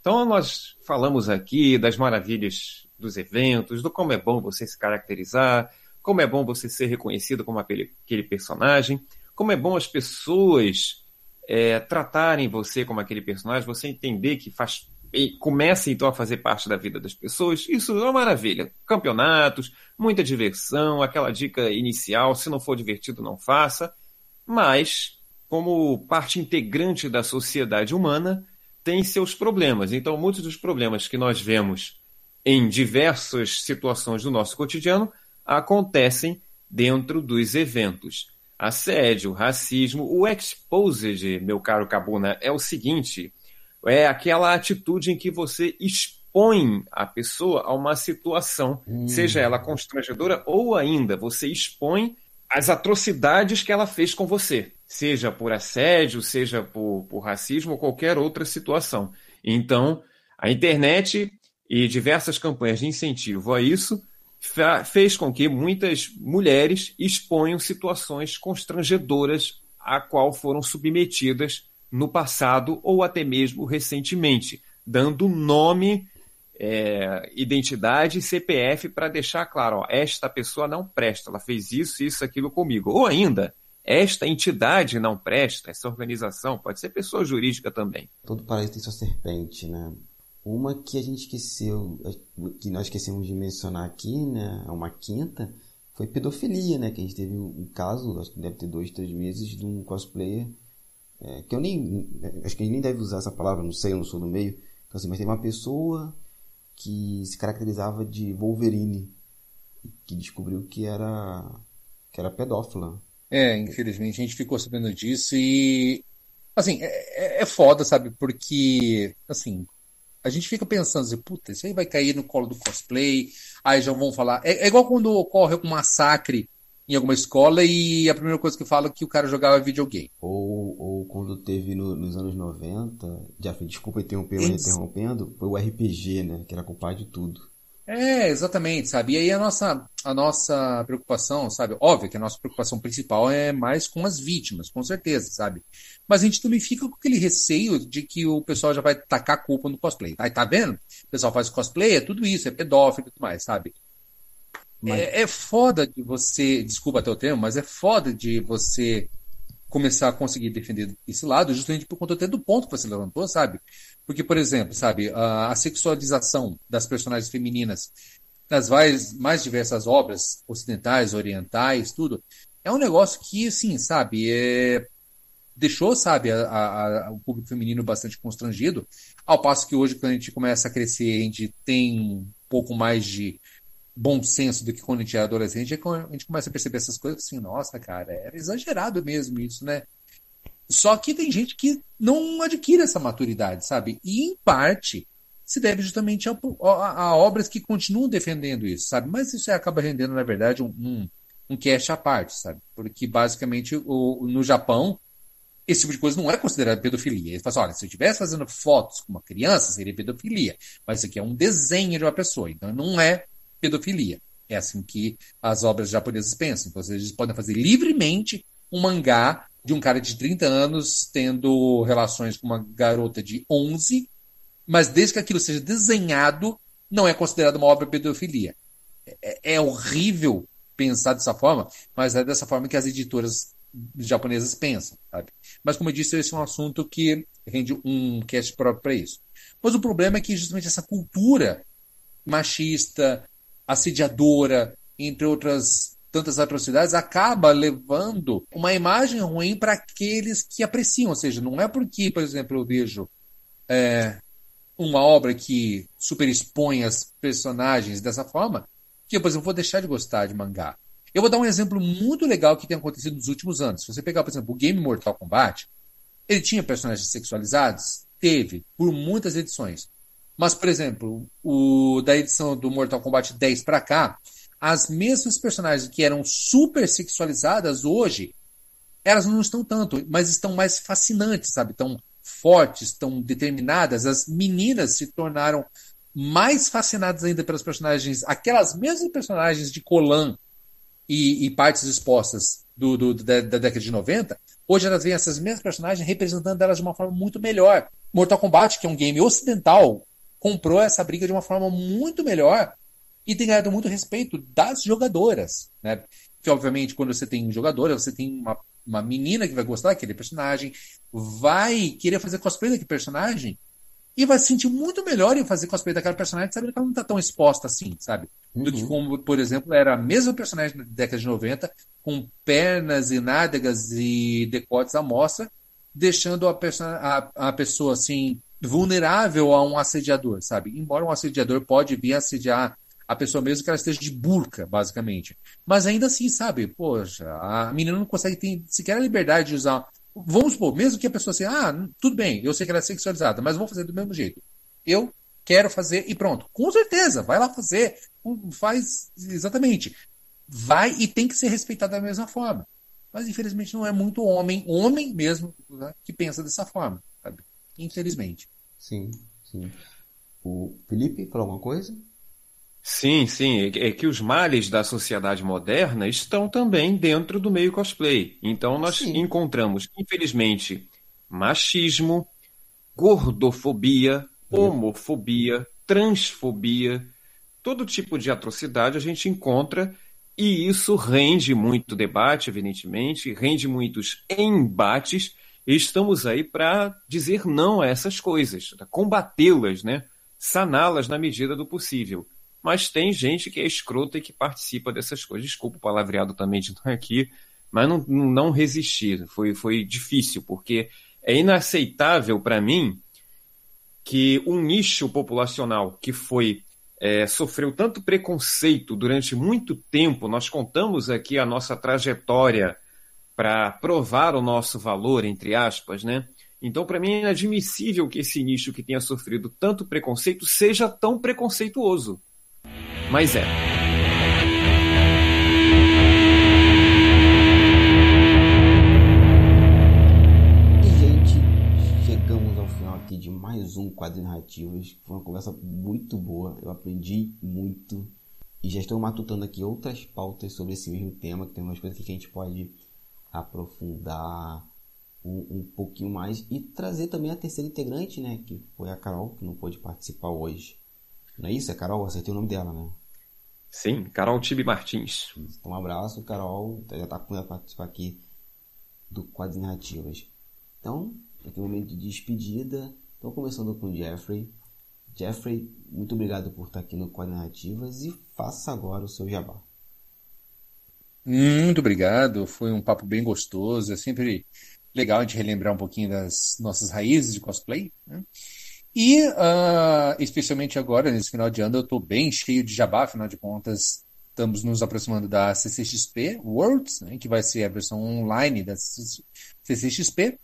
Então nós falamos aqui das maravilhas dos eventos, do como é bom você se caracterizar, como é bom você ser reconhecido como aquele, aquele personagem, como é bom as pessoas é, tratarem você como aquele personagem, você entender que faz e começa então a fazer parte da vida das pessoas, isso é uma maravilha. Campeonatos, muita diversão, aquela dica inicial, se não for divertido, não faça. Mas, como parte integrante da sociedade humana, tem seus problemas. Então, muitos dos problemas que nós vemos em diversas situações do nosso cotidiano acontecem dentro dos eventos. Assédio, racismo, o exposed, meu caro Cabuna, é o seguinte é aquela atitude em que você expõe a pessoa a uma situação, hum. seja ela constrangedora ou ainda você expõe as atrocidades que ela fez com você, seja por assédio, seja por, por racismo ou qualquer outra situação. Então, a internet e diversas campanhas de incentivo a isso fez com que muitas mulheres exponham situações constrangedoras a qual foram submetidas no passado ou até mesmo recentemente, dando nome, é, identidade e CPF para deixar claro, ó, esta pessoa não presta, ela fez isso, isso, aquilo comigo. Ou ainda, esta entidade não presta, essa organização, pode ser pessoa jurídica também. Todo paraíso tem sua serpente, né? Uma que a gente esqueceu, que nós esquecemos de mencionar aqui, né? Uma quinta, foi pedofilia, né? Que a gente teve um caso, acho que deve ter dois, três meses, de um cosplayer é, que eu nem. Acho que a gente nem deve usar essa palavra, não sei, eu não sou do meio. Então, assim, mas tem uma pessoa que se caracterizava de Wolverine, que descobriu que era, que era pedófila. É, infelizmente a gente ficou sabendo disso e. Assim, é, é, é foda, sabe? Porque, assim, a gente fica pensando assim, puta, isso aí vai cair no colo do cosplay, aí já vão falar. É, é igual quando ocorre um massacre em alguma escola e a primeira coisa que fala é que o cara jogava videogame. Ou, ou quando teve no, nos anos 90, já desculpa interromper, mas interrompendo, foi o RPG, né? Que era culpado de tudo. É, exatamente, sabe? E aí a nossa, a nossa preocupação, sabe? Óbvio que a nossa preocupação principal é mais com as vítimas, com certeza, sabe? Mas a gente também fica com aquele receio de que o pessoal já vai tacar a culpa no cosplay. Aí tá vendo? O pessoal faz cosplay, é tudo isso, é pedófilo e tudo mais, sabe? Mas... É, é foda de você, desculpa até o termo, mas é foda de você começar a conseguir defender esse lado, justamente por conta até do ponto que você levantou, sabe? Porque, por exemplo, sabe, a, a sexualização das personagens femininas nas mais, mais diversas obras ocidentais, orientais, tudo, é um negócio que, assim, sabe, é, deixou, sabe, a, a, o público feminino bastante constrangido, ao passo que hoje, quando a gente começa a crescer, a gente tem um pouco mais de bom senso do que quando a gente é adolescente, a gente começa a perceber essas coisas assim, nossa, cara, era exagerado mesmo isso, né? Só que tem gente que não adquire essa maturidade, sabe? E em parte se deve justamente a, a, a obras que continuam defendendo isso, sabe? Mas isso acaba rendendo, na verdade, um, um, um cash à parte, sabe? Porque basicamente o, no Japão esse tipo de coisa não é considerado pedofilia. Ele fala assim, olha, se eu estivesse fazendo fotos com uma criança, seria pedofilia. Mas isso aqui é um desenho de uma pessoa, então não é pedofilia. É assim que as obras japonesas pensam. Então, eles podem fazer livremente um mangá de um cara de 30 anos tendo relações com uma garota de 11, mas desde que aquilo seja desenhado, não é considerado uma obra pedofilia. É, é horrível pensar dessa forma, mas é dessa forma que as editoras japonesas pensam, sabe? Mas, como eu disse, esse é um assunto que rende um cast próprio para isso. Mas o problema é que justamente essa cultura machista, assediadora, entre outras tantas atrocidades, acaba levando uma imagem ruim para aqueles que apreciam. Ou seja, não é porque, por exemplo, eu vejo é, uma obra que superexpõe as personagens dessa forma, que por exemplo, vou deixar de gostar de mangá. Eu vou dar um exemplo muito legal que tem acontecido nos últimos anos. Se você pegar, por exemplo, o game Mortal Kombat, ele tinha personagens sexualizados? Teve, por muitas edições. Mas, por exemplo, o da edição do Mortal Kombat 10 para cá, as mesmas personagens que eram super sexualizadas hoje, elas não estão tanto, mas estão mais fascinantes, sabe? Estão fortes, estão determinadas. As meninas se tornaram mais fascinadas ainda pelas personagens, aquelas mesmas personagens de Colan e, e partes expostas do, do, da, da, década de 90, hoje elas veem essas mesmas personagens representando elas de uma forma muito melhor. Mortal Kombat, que é um game ocidental, comprou essa briga de uma forma muito melhor e tem ganhado muito respeito das jogadoras, né? Que obviamente quando você tem jogadora, você tem uma, uma menina que vai gostar daquele personagem, vai querer fazer cosplay daquele personagem e vai se sentir muito melhor em fazer cosplay daquela personagem, sabendo que ela não está tão exposta assim, sabe? Do uhum. que como, por exemplo, era a mesma personagem da década de 90, com pernas e nádegas e decotes à mostra, deixando a, a, a pessoa assim vulnerável a um assediador, sabe? Embora um assediador pode vir assediar a pessoa mesmo que ela esteja de burca, basicamente. Mas ainda assim, sabe? Poxa, a menina não consegue ter sequer a liberdade de usar. Vamos supor, mesmo que a pessoa assim, ah, tudo bem, eu sei que ela é sexualizada, mas vou fazer do mesmo jeito. Eu quero fazer e pronto. Com certeza, vai lá fazer, faz exatamente. Vai e tem que ser respeitado da mesma forma. Mas infelizmente não é muito homem, homem mesmo, né, que pensa dessa forma, sabe? Infelizmente. Sim, sim. O Felipe, falou alguma coisa? Sim, sim. É, é que os males da sociedade moderna estão também dentro do meio cosplay. Então nós sim. encontramos, infelizmente, machismo, gordofobia, homofobia, transfobia, todo tipo de atrocidade a gente encontra e isso rende muito debate, evidentemente, rende muitos embates estamos aí para dizer não a essas coisas, combatê-las, né? saná-las na medida do possível. Mas tem gente que é escrota e que participa dessas coisas. Desculpa o palavreado também de estar aqui, mas não, não resisti. Foi, foi difícil, porque é inaceitável para mim que um nicho populacional que foi é, sofreu tanto preconceito durante muito tempo, nós contamos aqui a nossa trajetória para provar o nosso valor, entre aspas, né? Então, para mim, é inadmissível que esse nicho que tenha sofrido tanto preconceito seja tão preconceituoso. Mas é. E, gente, chegamos ao final aqui de mais um Quadro Narrativas. Foi uma conversa muito boa, eu aprendi muito. E já estou matutando aqui outras pautas sobre esse mesmo tema, que tem umas coisas que a gente pode aprofundar um, um pouquinho mais e trazer também a terceira integrante, né? Que foi a Carol, que não pôde participar hoje. Não é isso? É Carol? Acertei o nome dela, né? Sim, Carol Tibi Martins. Então, um abraço, Carol. Já está com ela participar aqui do Quadro Narrativas. Então, aqui é o momento de despedida. Estou começando com o Jeffrey. Jeffrey, muito obrigado por estar aqui no Quadro Narrativas e faça agora o seu jabá. Muito obrigado, foi um papo bem gostoso. É sempre legal a gente relembrar um pouquinho das nossas raízes de cosplay. Né? E, uh, especialmente agora, nesse final de ano, eu estou bem cheio de jabá, afinal de contas, estamos nos aproximando da CCXP Worlds, né, que vai ser a versão online da CCXP.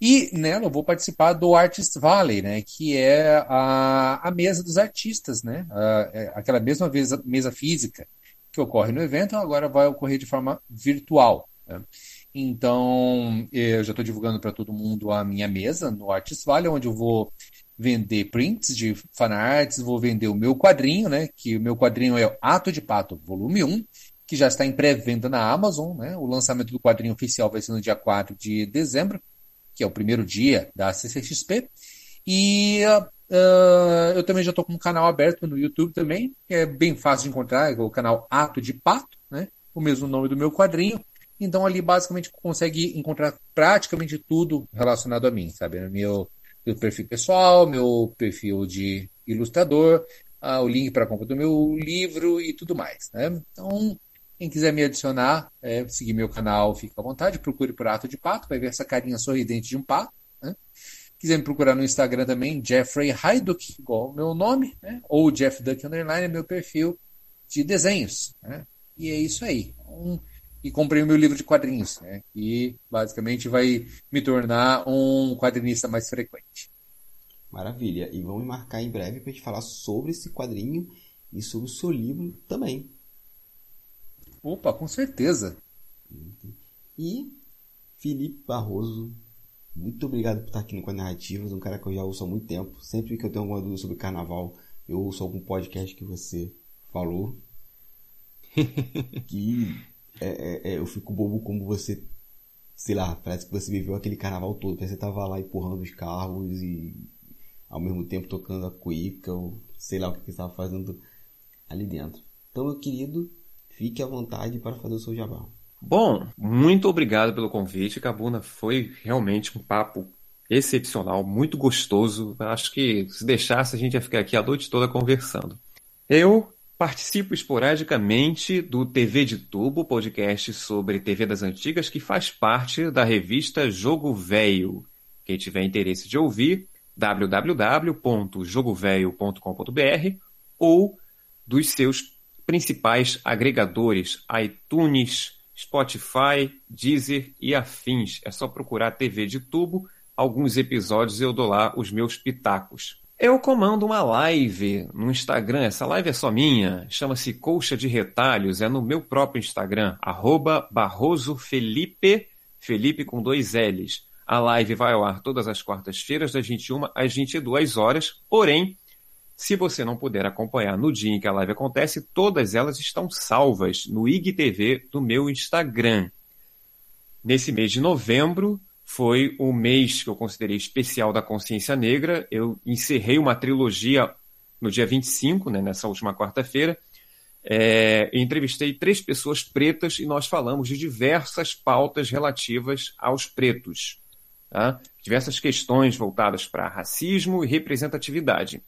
E nela eu vou participar do Artist Valley, né, que é a, a mesa dos artistas, né, a, é aquela mesma mesa, mesa física que ocorre no evento, agora vai ocorrer de forma virtual. Né? Então, eu já estou divulgando para todo mundo a minha mesa no Artist Valley, onde eu vou vender prints de fanarts, vou vender o meu quadrinho, né? Que o meu quadrinho é Ato de Pato, volume 1, que já está em pré-venda na Amazon, né? O lançamento do quadrinho oficial vai ser no dia 4 de dezembro, que é o primeiro dia da CCXP. E uh, eu também já estou com um canal aberto no YouTube também, que é bem fácil de encontrar, é o canal Ato de Pato, né? O mesmo nome do meu quadrinho. Então ali basicamente consegue encontrar praticamente tudo relacionado a mim, sabe? Meu meu perfil pessoal, meu perfil de ilustrador, ah, o link para a compra do meu livro e tudo mais. Né? Então, quem quiser me adicionar, é, seguir meu canal, fica à vontade, procure por Ato de Pato, vai ver essa carinha sorridente de um pato. Né? Quiser me procurar no Instagram também, Jeffrey Haiduk, igual o meu nome, né? ou Jeff Duck Underline, é meu perfil de desenhos. Né? E é isso aí. Um, e comprei o meu livro de quadrinhos, né? E basicamente vai me tornar um quadrinista mais frequente. Maravilha. E vamos marcar em breve para a gente falar sobre esse quadrinho e sobre o seu livro também. Opa, com certeza. E Felipe Barroso, muito obrigado por estar aqui no Quadro Narrativas, um cara que eu já ouço há muito tempo. Sempre que eu tenho alguma dúvida sobre carnaval, eu ouço algum podcast que você falou. que é, é, é, eu fico bobo como você, sei lá, parece que você viveu aquele carnaval todo, parece que você tava lá empurrando os carros e ao mesmo tempo tocando a cuíca, ou sei lá o que você estava fazendo ali dentro. Então, meu querido, fique à vontade para fazer o seu jabá. Bom, muito obrigado pelo convite, Cabuna. Foi realmente um papo excepcional, muito gostoso. Acho que se deixasse a gente ia ficar aqui a noite toda conversando. Eu Participo esporadicamente do TV de Tubo, podcast sobre TV das antigas, que faz parte da revista Jogo Velho. Quem tiver interesse de ouvir, www.jogovelho.com.br ou dos seus principais agregadores, iTunes, Spotify, Deezer e afins. É só procurar TV de Tubo. Alguns episódios eu dou lá os meus pitacos. Eu comando uma live no Instagram, essa live é só minha, chama-se Colcha de Retalhos, é no meu próprio Instagram, arroba Barroso Felipe, Felipe com dois L's. A live vai ao ar todas as quartas-feiras, das 21 às 22 horas, porém, se você não puder acompanhar no dia em que a live acontece, todas elas estão salvas no IGTV do meu Instagram. Nesse mês de novembro, foi o mês que eu considerei especial da consciência negra. Eu encerrei uma trilogia no dia 25, né, nessa última quarta-feira. É, entrevistei três pessoas pretas e nós falamos de diversas pautas relativas aos pretos. Tá? Diversas questões voltadas para racismo e representatividade.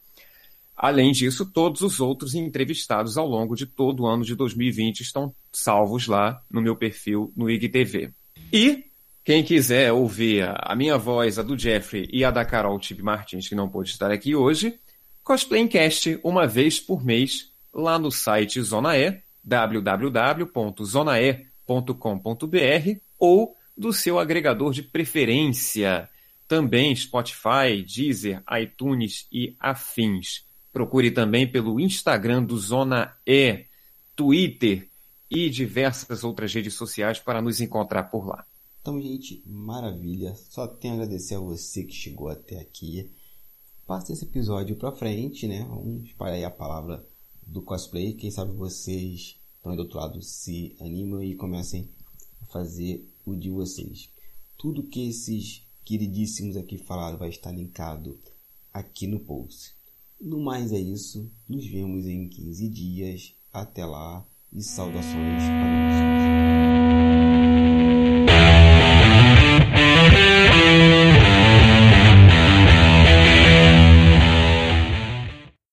Além disso, todos os outros entrevistados ao longo de todo o ano de 2020 estão salvos lá no meu perfil no IGTV. E quem quiser ouvir a minha voz, a do Jeffrey e a da Carol Tib Martins, que não pôde estar aqui hoje, Cosplaycast uma vez por mês lá no site Zona E, www.zonae.com.br ou do seu agregador de preferência, também Spotify, Deezer, iTunes e afins. Procure também pelo Instagram do Zona E, Twitter e diversas outras redes sociais para nos encontrar por lá. Então, gente, maravilha. Só tenho a agradecer a você que chegou até aqui. Passe esse episódio pra frente, né? Vamos espalhar aí a palavra do cosplay. Quem sabe vocês estão do outro lado se animam e comecem a fazer o de vocês. Tudo que esses queridíssimos aqui falaram vai estar linkado aqui no post. No mais é isso. Nos vemos em 15 dias. Até lá e saudações amigos.